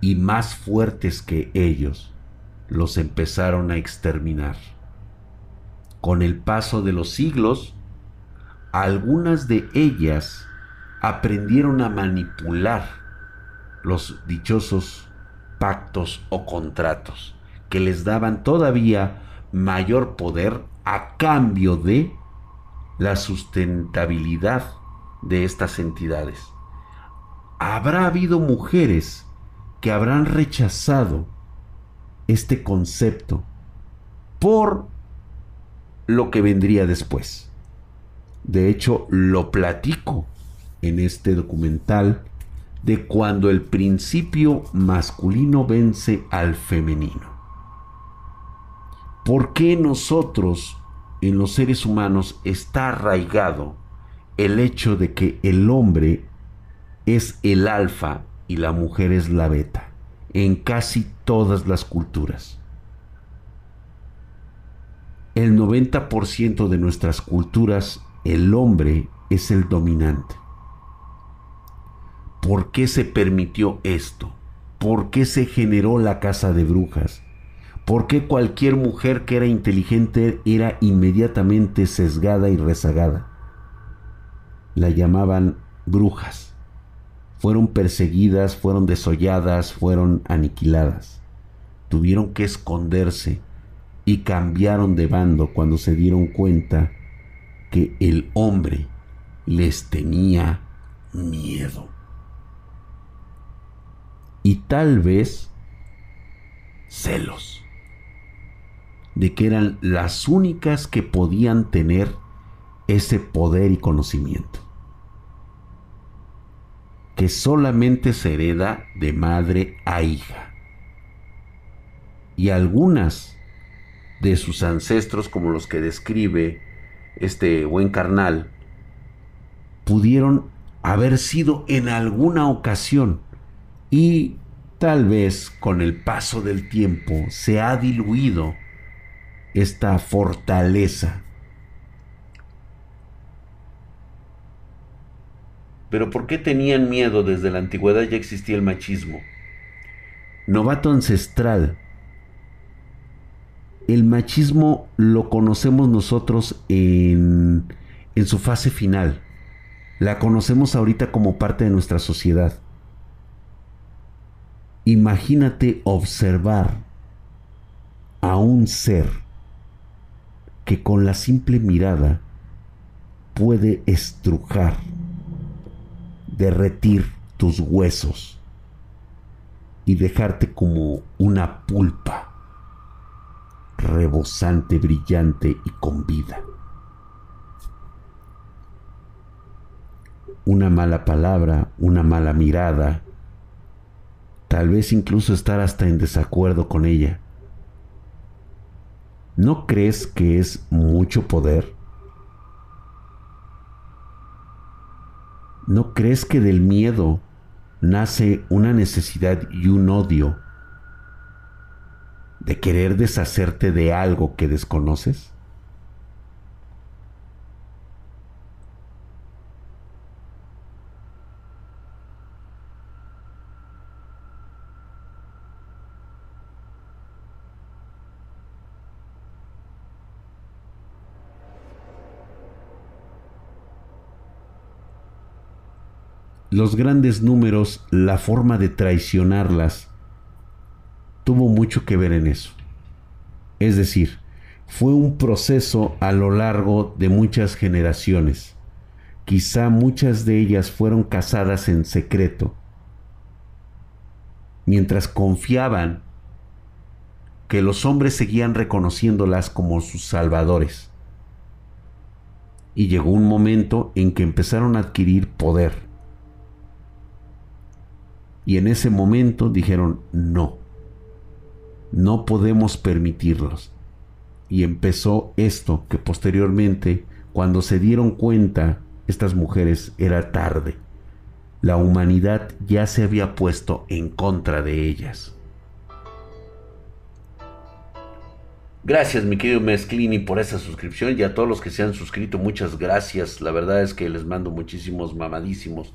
y más fuertes que ellos, los empezaron a exterminar. Con el paso de los siglos, algunas de ellas aprendieron a manipular los dichosos pactos o contratos que les daban todavía mayor poder a cambio de la sustentabilidad de estas entidades. Habrá habido mujeres que habrán rechazado este concepto por lo que vendría después. De hecho, lo platico en este documental de cuando el principio masculino vence al femenino. ¿Por qué nosotros, en los seres humanos, está arraigado el hecho de que el hombre es el alfa y la mujer es la beta? En casi todas las culturas. El 90% de nuestras culturas, el hombre es el dominante. ¿Por qué se permitió esto? ¿Por qué se generó la casa de brujas? ¿Por qué cualquier mujer que era inteligente era inmediatamente sesgada y rezagada? La llamaban brujas. fueron perseguidas, fueron desolladas, fueron aniquiladas. Tuvieron que esconderse y cambiaron de bando cuando se dieron cuenta que el hombre les tenía miedo. Y tal vez celos de que eran las únicas que podían tener ese poder y conocimiento, que solamente se hereda de madre a hija. Y algunas de sus ancestros, como los que describe este buen carnal, pudieron haber sido en alguna ocasión y tal vez con el paso del tiempo se ha diluido esta fortaleza. Pero ¿por qué tenían miedo? Desde la antigüedad ya existía el machismo. Novato ancestral. El machismo lo conocemos nosotros en, en su fase final. La conocemos ahorita como parte de nuestra sociedad. Imagínate observar a un ser que con la simple mirada puede estrujar, derretir tus huesos y dejarte como una pulpa rebosante, brillante y con vida. Una mala palabra, una mala mirada, tal vez incluso estar hasta en desacuerdo con ella ¿No crees que es mucho poder? ¿No crees que del miedo nace una necesidad y un odio de querer deshacerte de algo que desconoces? Los grandes números, la forma de traicionarlas, tuvo mucho que ver en eso. Es decir, fue un proceso a lo largo de muchas generaciones. Quizá muchas de ellas fueron casadas en secreto, mientras confiaban que los hombres seguían reconociéndolas como sus salvadores. Y llegó un momento en que empezaron a adquirir poder y en ese momento dijeron, no, no podemos permitirlos. Y empezó esto que posteriormente, cuando se dieron cuenta, estas mujeres era tarde. La humanidad ya se había puesto en contra de ellas. Gracias, mi querido Mezclini, por esa suscripción y a todos los que se han suscrito, muchas gracias. La verdad es que les mando muchísimos mamadísimos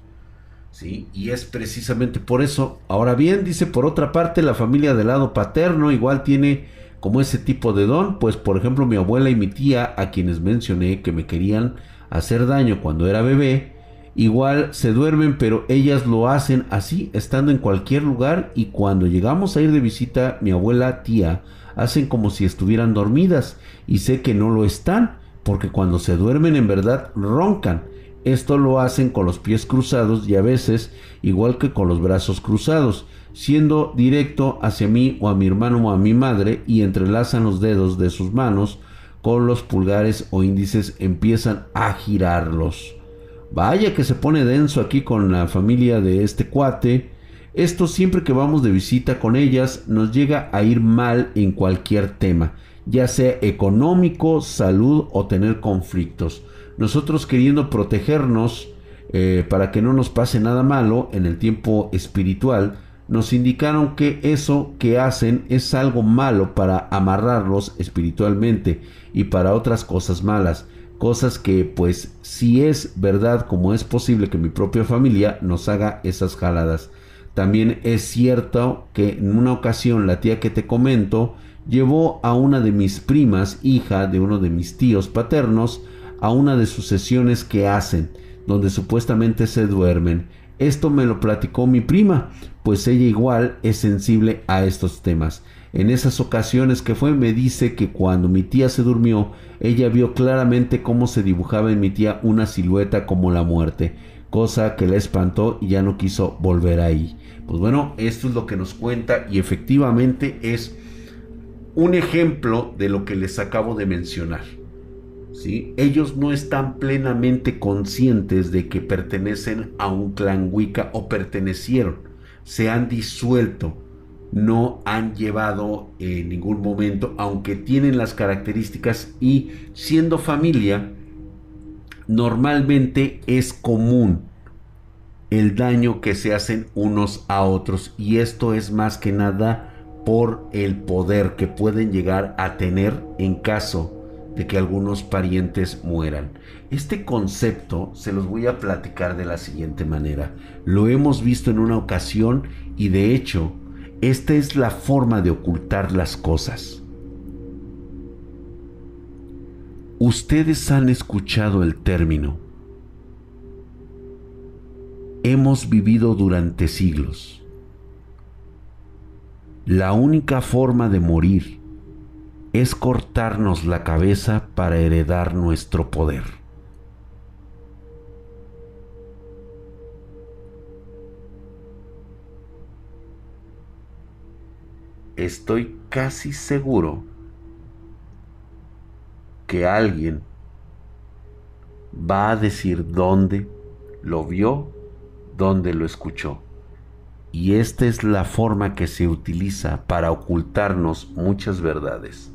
¿sí? Y es precisamente por eso. Ahora bien, dice por otra parte, la familia del lado paterno igual tiene como ese tipo de don, pues por ejemplo mi abuela y mi tía, a quienes mencioné que me querían hacer daño cuando era bebé, igual se duermen, pero ellas lo hacen así, estando en cualquier lugar y cuando llegamos a ir de visita, mi abuela, tía, hacen como si estuvieran dormidas y sé que no lo están, porque cuando se duermen en verdad roncan esto lo hacen con los pies cruzados y a veces igual que con los brazos cruzados, siendo directo hacia mí o a mi hermano o a mi madre y entrelazan los dedos de sus manos con los pulgares o índices empiezan a girarlos. Vaya que se pone denso aquí con la familia de este cuate. Esto siempre que vamos de visita con ellas nos llega a ir mal en cualquier tema, ya sea económico, salud o tener conflictos nosotros queriendo protegernos eh, para que no nos pase nada malo en el tiempo espiritual, nos indicaron que eso que hacen es algo malo para amarrarlos espiritualmente y para otras cosas malas. Cosas que pues si es verdad como es posible que mi propia familia nos haga esas jaladas. También es cierto que en una ocasión la tía que te comento llevó a una de mis primas, hija de uno de mis tíos paternos, a una de sus sesiones que hacen, donde supuestamente se duermen. Esto me lo platicó mi prima, pues ella igual es sensible a estos temas. En esas ocasiones que fue me dice que cuando mi tía se durmió, ella vio claramente cómo se dibujaba en mi tía una silueta como la muerte, cosa que la espantó y ya no quiso volver ahí. Pues bueno, esto es lo que nos cuenta y efectivamente es un ejemplo de lo que les acabo de mencionar. Ellos no están plenamente conscientes de que pertenecen a un clan Wicca o pertenecieron, se han disuelto. No han llevado en ningún momento, aunque tienen las características y siendo familia, normalmente es común el daño que se hacen unos a otros. Y esto es más que nada por el poder que pueden llegar a tener en caso de que algunos parientes mueran. Este concepto se los voy a platicar de la siguiente manera. Lo hemos visto en una ocasión y de hecho esta es la forma de ocultar las cosas. Ustedes han escuchado el término. Hemos vivido durante siglos. La única forma de morir es cortarnos la cabeza para heredar nuestro poder. estoy casi seguro que alguien va a decir dónde lo vio, dónde lo escuchó. Y esta es la forma que se utiliza para ocultarnos muchas verdades.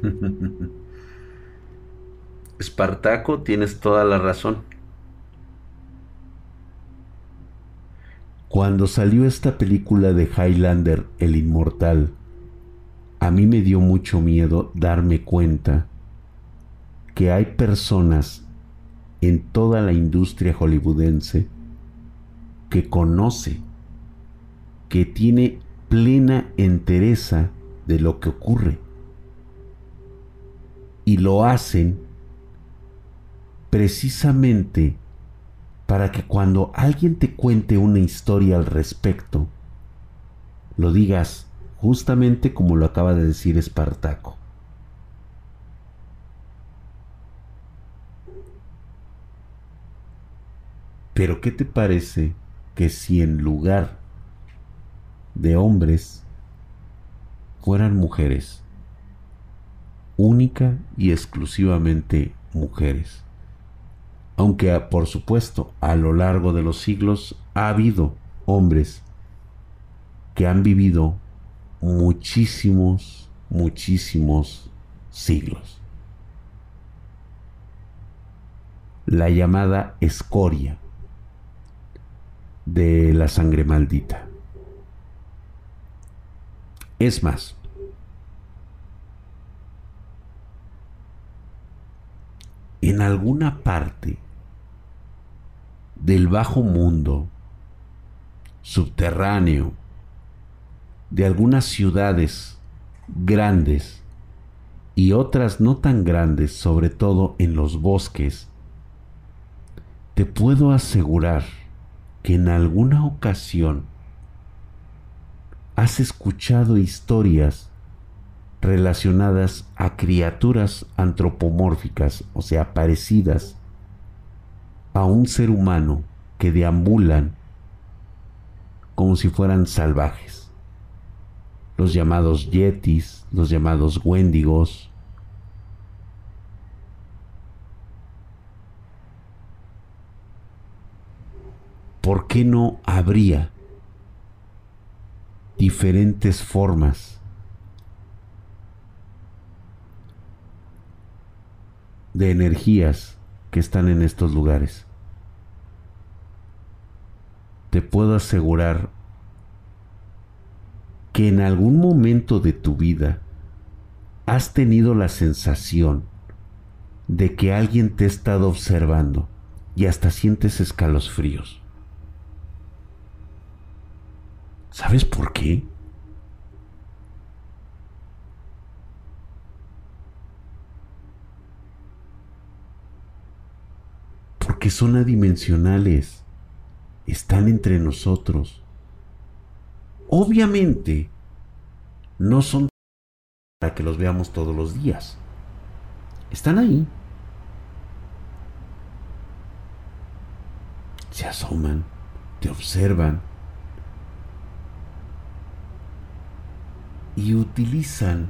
Espartaco, tienes toda la razón. Cuando salió esta película de Highlander, El Inmortal, a mí me dio mucho miedo darme cuenta que hay personas en toda la industria hollywoodense que conoce, que tiene plena entereza de lo que ocurre y lo hacen precisamente para que cuando alguien te cuente una historia al respecto, lo digas justamente como lo acaba de decir Espartaco. Pero ¿qué te parece que si en lugar de hombres fueran mujeres? Única y exclusivamente mujeres. Aunque por supuesto a lo largo de los siglos ha habido hombres que han vivido muchísimos, muchísimos siglos. La llamada escoria de la sangre maldita. Es más, en alguna parte del bajo mundo subterráneo de algunas ciudades grandes y otras no tan grandes, sobre todo en los bosques, te puedo asegurar que en alguna ocasión has escuchado historias relacionadas a criaturas antropomórficas, o sea, parecidas a un ser humano que deambulan como si fueran salvajes. Los llamados yetis, los llamados wendigos. ¿Por qué no habría diferentes formas de energías que están en estos lugares. Te puedo asegurar que en algún momento de tu vida has tenido la sensación de que alguien te ha estado observando y hasta sientes escalofríos. ¿Sabes por qué? Son adimensionales, están entre nosotros. Obviamente, no son para que los veamos todos los días. Están ahí. Se asoman, te observan y utilizan,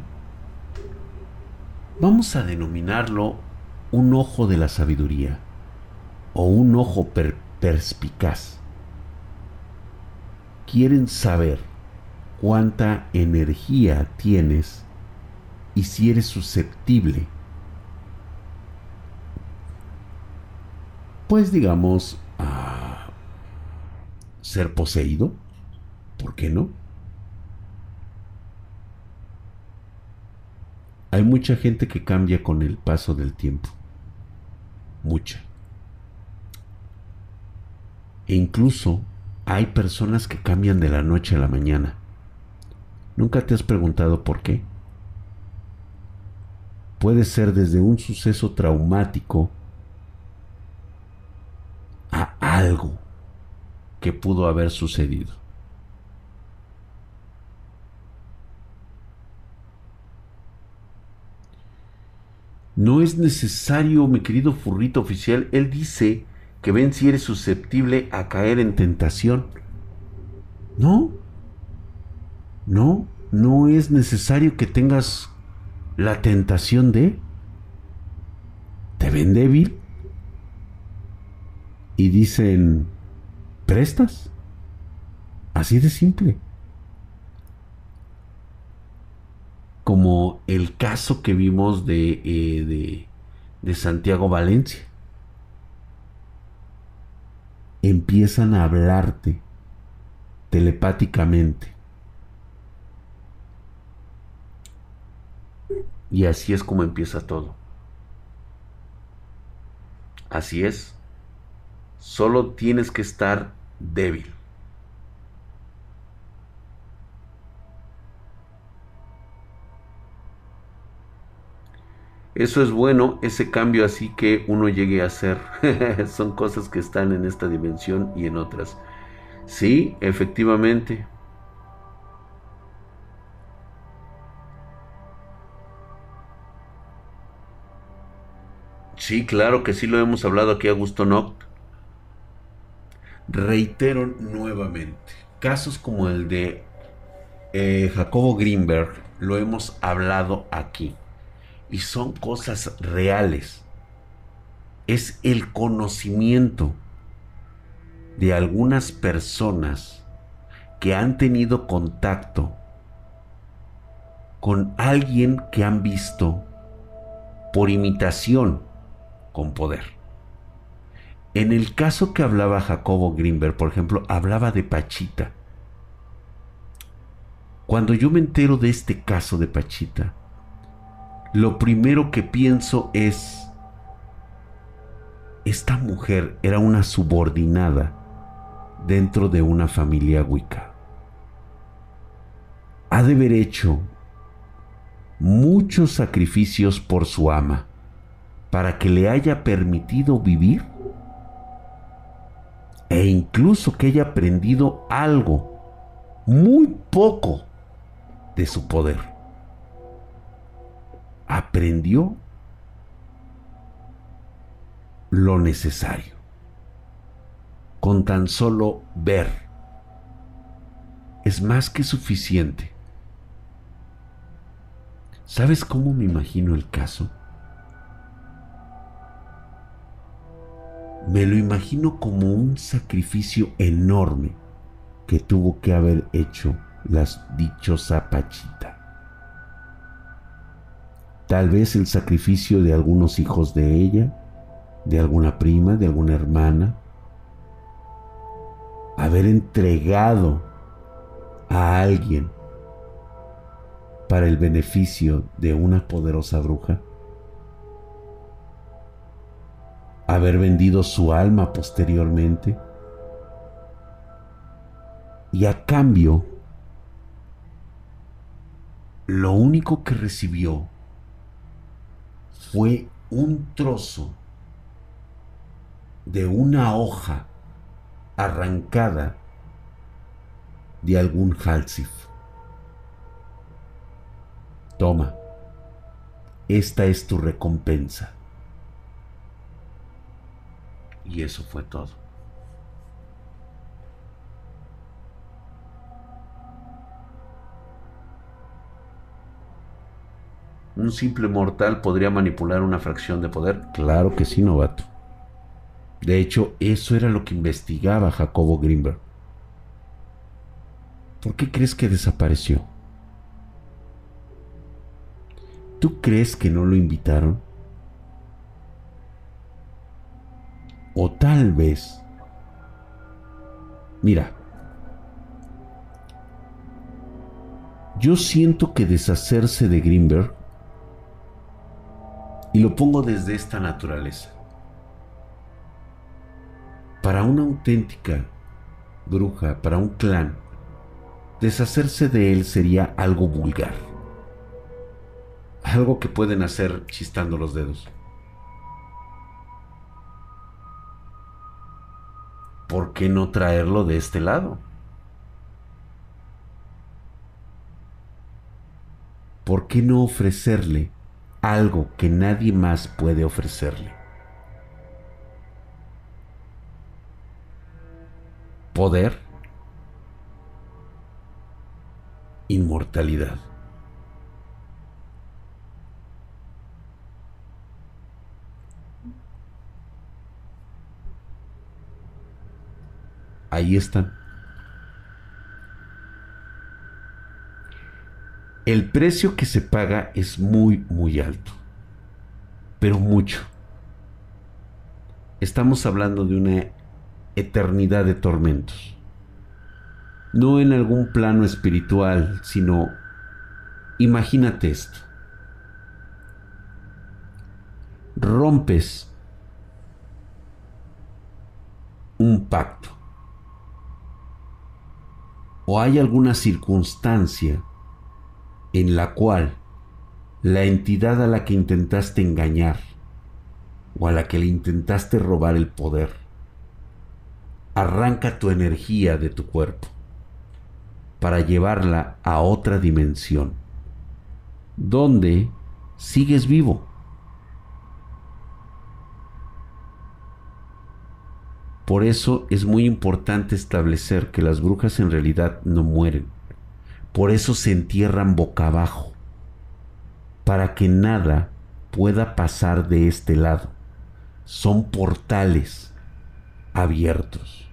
vamos a denominarlo un ojo de la sabiduría o un ojo perspicaz. Quieren saber cuánta energía tienes y si eres susceptible. Pues digamos, a ser poseído. ¿Por qué no? Hay mucha gente que cambia con el paso del tiempo. Mucha. E incluso hay personas que cambian de la noche a la mañana. ¿Nunca te has preguntado por qué? Puede ser desde un suceso traumático a algo que pudo haber sucedido. No es necesario, mi querido furrito oficial, él dice que ven si eres susceptible a caer en tentación. No, no, no es necesario que tengas la tentación de... Te ven débil y dicen, ¿prestas? Así de simple. como el caso que vimos de, eh, de, Santiago Valencia. Empiezan a hablarte telepáticamente. Y así es como empieza todo. Así es. Solo tienes que estar débil. Eso es bueno, ese cambio así que uno llegue a hacer. Son cosas que están en esta dimensión y en otras. Sí, efectivamente. Sí, claro que sí lo hemos hablado aquí a Gusto Noct. Reitero nuevamente, casos como el de eh, Jacobo Greenberg lo hemos hablado aquí y son cosas reales. Es el conocimiento de algunas personas que han tenido contacto con alguien que han visto por imitación con poder. En el caso que hablaba Jacobo Greenberg, por ejemplo, hablaba de Pachita. Cuando yo me entero de este caso de Pachita, lo primero que pienso es, esta mujer era una subordinada dentro de una familia Wicca. Ha de haber hecho muchos sacrificios por su ama para que le haya permitido vivir e incluso que haya aprendido algo, muy poco, de su poder aprendió lo necesario. Con tan solo ver es más que suficiente. ¿Sabes cómo me imagino el caso? Me lo imagino como un sacrificio enorme que tuvo que haber hecho la dichosa Pachita tal vez el sacrificio de algunos hijos de ella, de alguna prima, de alguna hermana, haber entregado a alguien para el beneficio de una poderosa bruja. haber vendido su alma posteriormente y a cambio lo único que recibió fue un trozo de una hoja arrancada de algún halsif. Toma, esta es tu recompensa. Y eso fue todo. ¿Un simple mortal podría manipular una fracción de poder? Claro que sí, novato. De hecho, eso era lo que investigaba Jacobo Greenberg. ¿Por qué crees que desapareció? ¿Tú crees que no lo invitaron? O tal vez... Mira, yo siento que deshacerse de Greenberg, y lo pongo desde esta naturaleza, para una auténtica bruja, para un clan, deshacerse de él sería algo vulgar. Algo que pueden hacer chistando los dedos. ¿Por qué no traerlo de este lado? ¿Por qué no ofrecerle algo que nadie más puede ofrecerle? Poder inmortalidad. Ahí están. El precio que se paga es muy, muy alto. Pero mucho. Estamos hablando de una eternidad de tormentos no en algún plano espiritual, sino imagínate esto. Rompes un pacto o hay alguna circunstancia en la cual la entidad a la que intentaste engañar o a la que le intentaste robar el poder arranca tu energía de tu cuerpo para llevarla a otra dimensión, donde sigues vivo. Por eso es muy importante establecer que las brujas en realidad no mueren. Por eso se entierran boca abajo, para que nada pueda pasar de este lado. Son portales abiertos.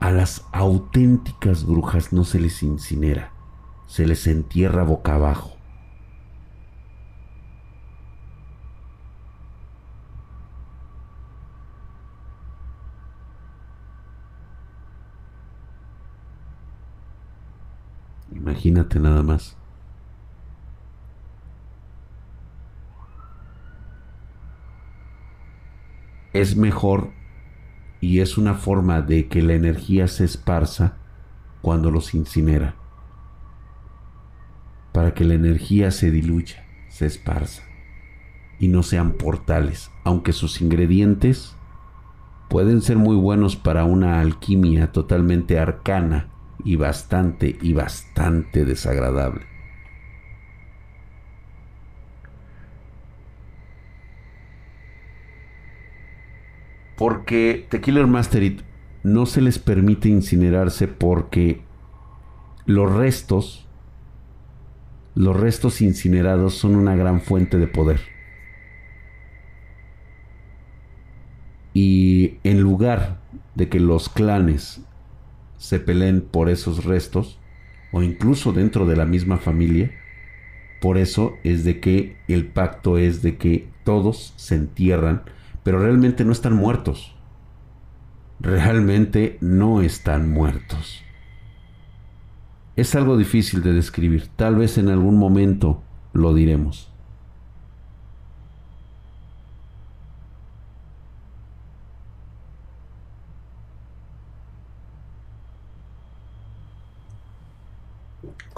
A las auténticas brujas no se les incinera, se les entierra boca abajo. Imagínate nada más. Es mejor y es una forma de que la energía se esparza cuando los incinera, para que la energía se diluya, se esparza y no sean portales, aunque sus ingredientes pueden ser muy buenos para una alquimia totalmente arcana y bastante y bastante desagradable. Porque Tequila Masterit no se les permite incinerarse porque los restos, los restos incinerados son una gran fuente de poder. Y en lugar de que los clanes se peleen por esos restos, o incluso dentro de la misma familia, por eso es de que el pacto es de que todos se entierran pero realmente no están muertos. Realmente no están muertos. Es algo difícil de describir, tal vez en algún momento lo diremos.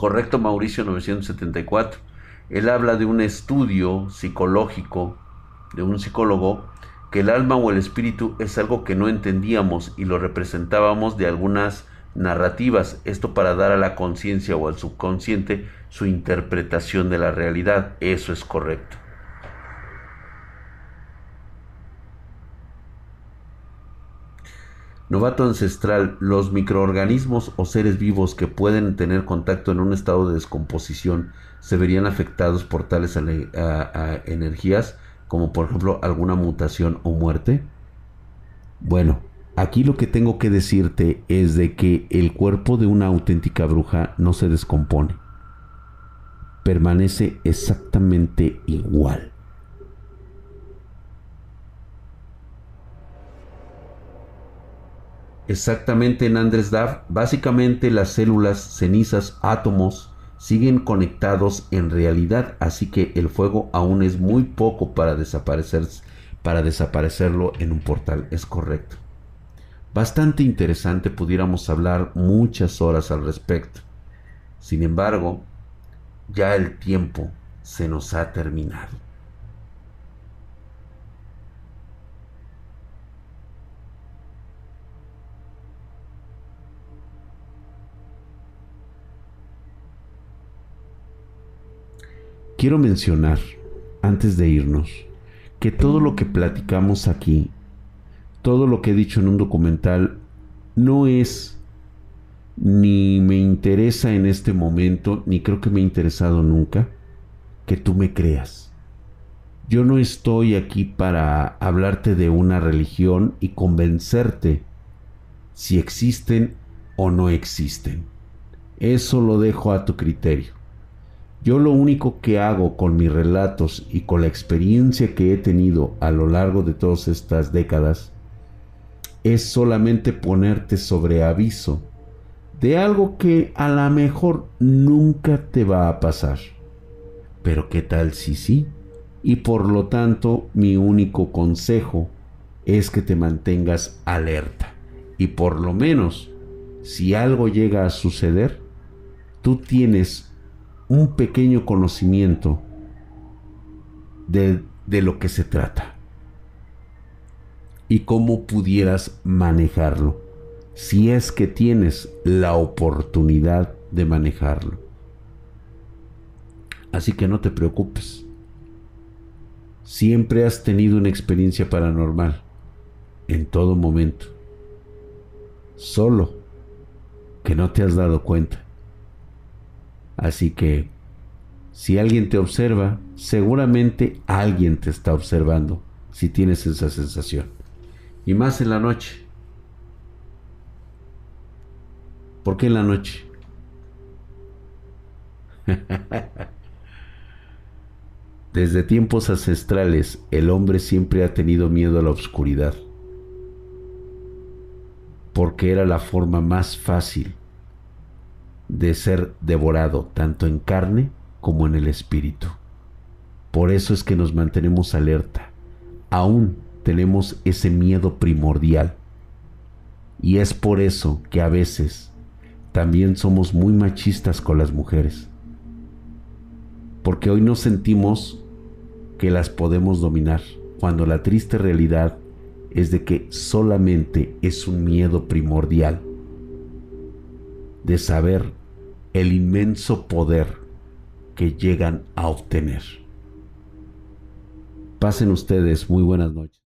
Correcto, Mauricio 974. Él habla de un estudio psicológico de un psicólogo que el alma o el espíritu es algo que no entendíamos y lo representábamos de algunas narrativas, esto para dar a la conciencia o al subconsciente su interpretación de la realidad. Eso es correcto. Novato ancestral, los microorganismos o seres vivos que pueden tener contacto en un estado de descomposición se verían afectados por tales energías como por ejemplo alguna mutación o muerte. Bueno, aquí lo que tengo que decirte es de que el cuerpo de una auténtica bruja no se descompone. Permanece exactamente igual. Exactamente en Andrés Dav, básicamente las células, cenizas, átomos siguen conectados en realidad, así que el fuego aún es muy poco para desaparecer para desaparecerlo en un portal, es correcto. Bastante interesante, pudiéramos hablar muchas horas al respecto. Sin embargo, ya el tiempo se nos ha terminado. Quiero mencionar, antes de irnos, que todo lo que platicamos aquí, todo lo que he dicho en un documental, no es ni me interesa en este momento, ni creo que me ha interesado nunca, que tú me creas. Yo no estoy aquí para hablarte de una religión y convencerte si existen o no existen. Eso lo dejo a tu criterio. Yo lo único que hago con mis relatos y con la experiencia que he tenido a lo largo de todas estas décadas es solamente ponerte sobre aviso de algo que a lo mejor nunca te va a pasar. Pero ¿qué tal si sí? Y por lo tanto mi único consejo es que te mantengas alerta. Y por lo menos, si algo llega a suceder, tú tienes un pequeño conocimiento de, de lo que se trata y cómo pudieras manejarlo, si es que tienes la oportunidad de manejarlo. Así que no te preocupes. Siempre has tenido una experiencia paranormal, en todo momento. Solo que no te has dado cuenta. Así que, si alguien te observa, seguramente alguien te está observando, si tienes esa sensación. Y más en la noche. ¿Por qué en la noche? Desde tiempos ancestrales el hombre siempre ha tenido miedo a la oscuridad, porque era la forma más fácil de ser devorado tanto en carne como en el espíritu. Por eso es que nos mantenemos alerta. Aún tenemos ese miedo primordial. Y es por eso que a veces también somos muy machistas con las mujeres. Porque hoy no sentimos que las podemos dominar, cuando la triste realidad es de que solamente es un miedo primordial de saber el inmenso poder que llegan a obtener. Pasen ustedes muy buenas noches.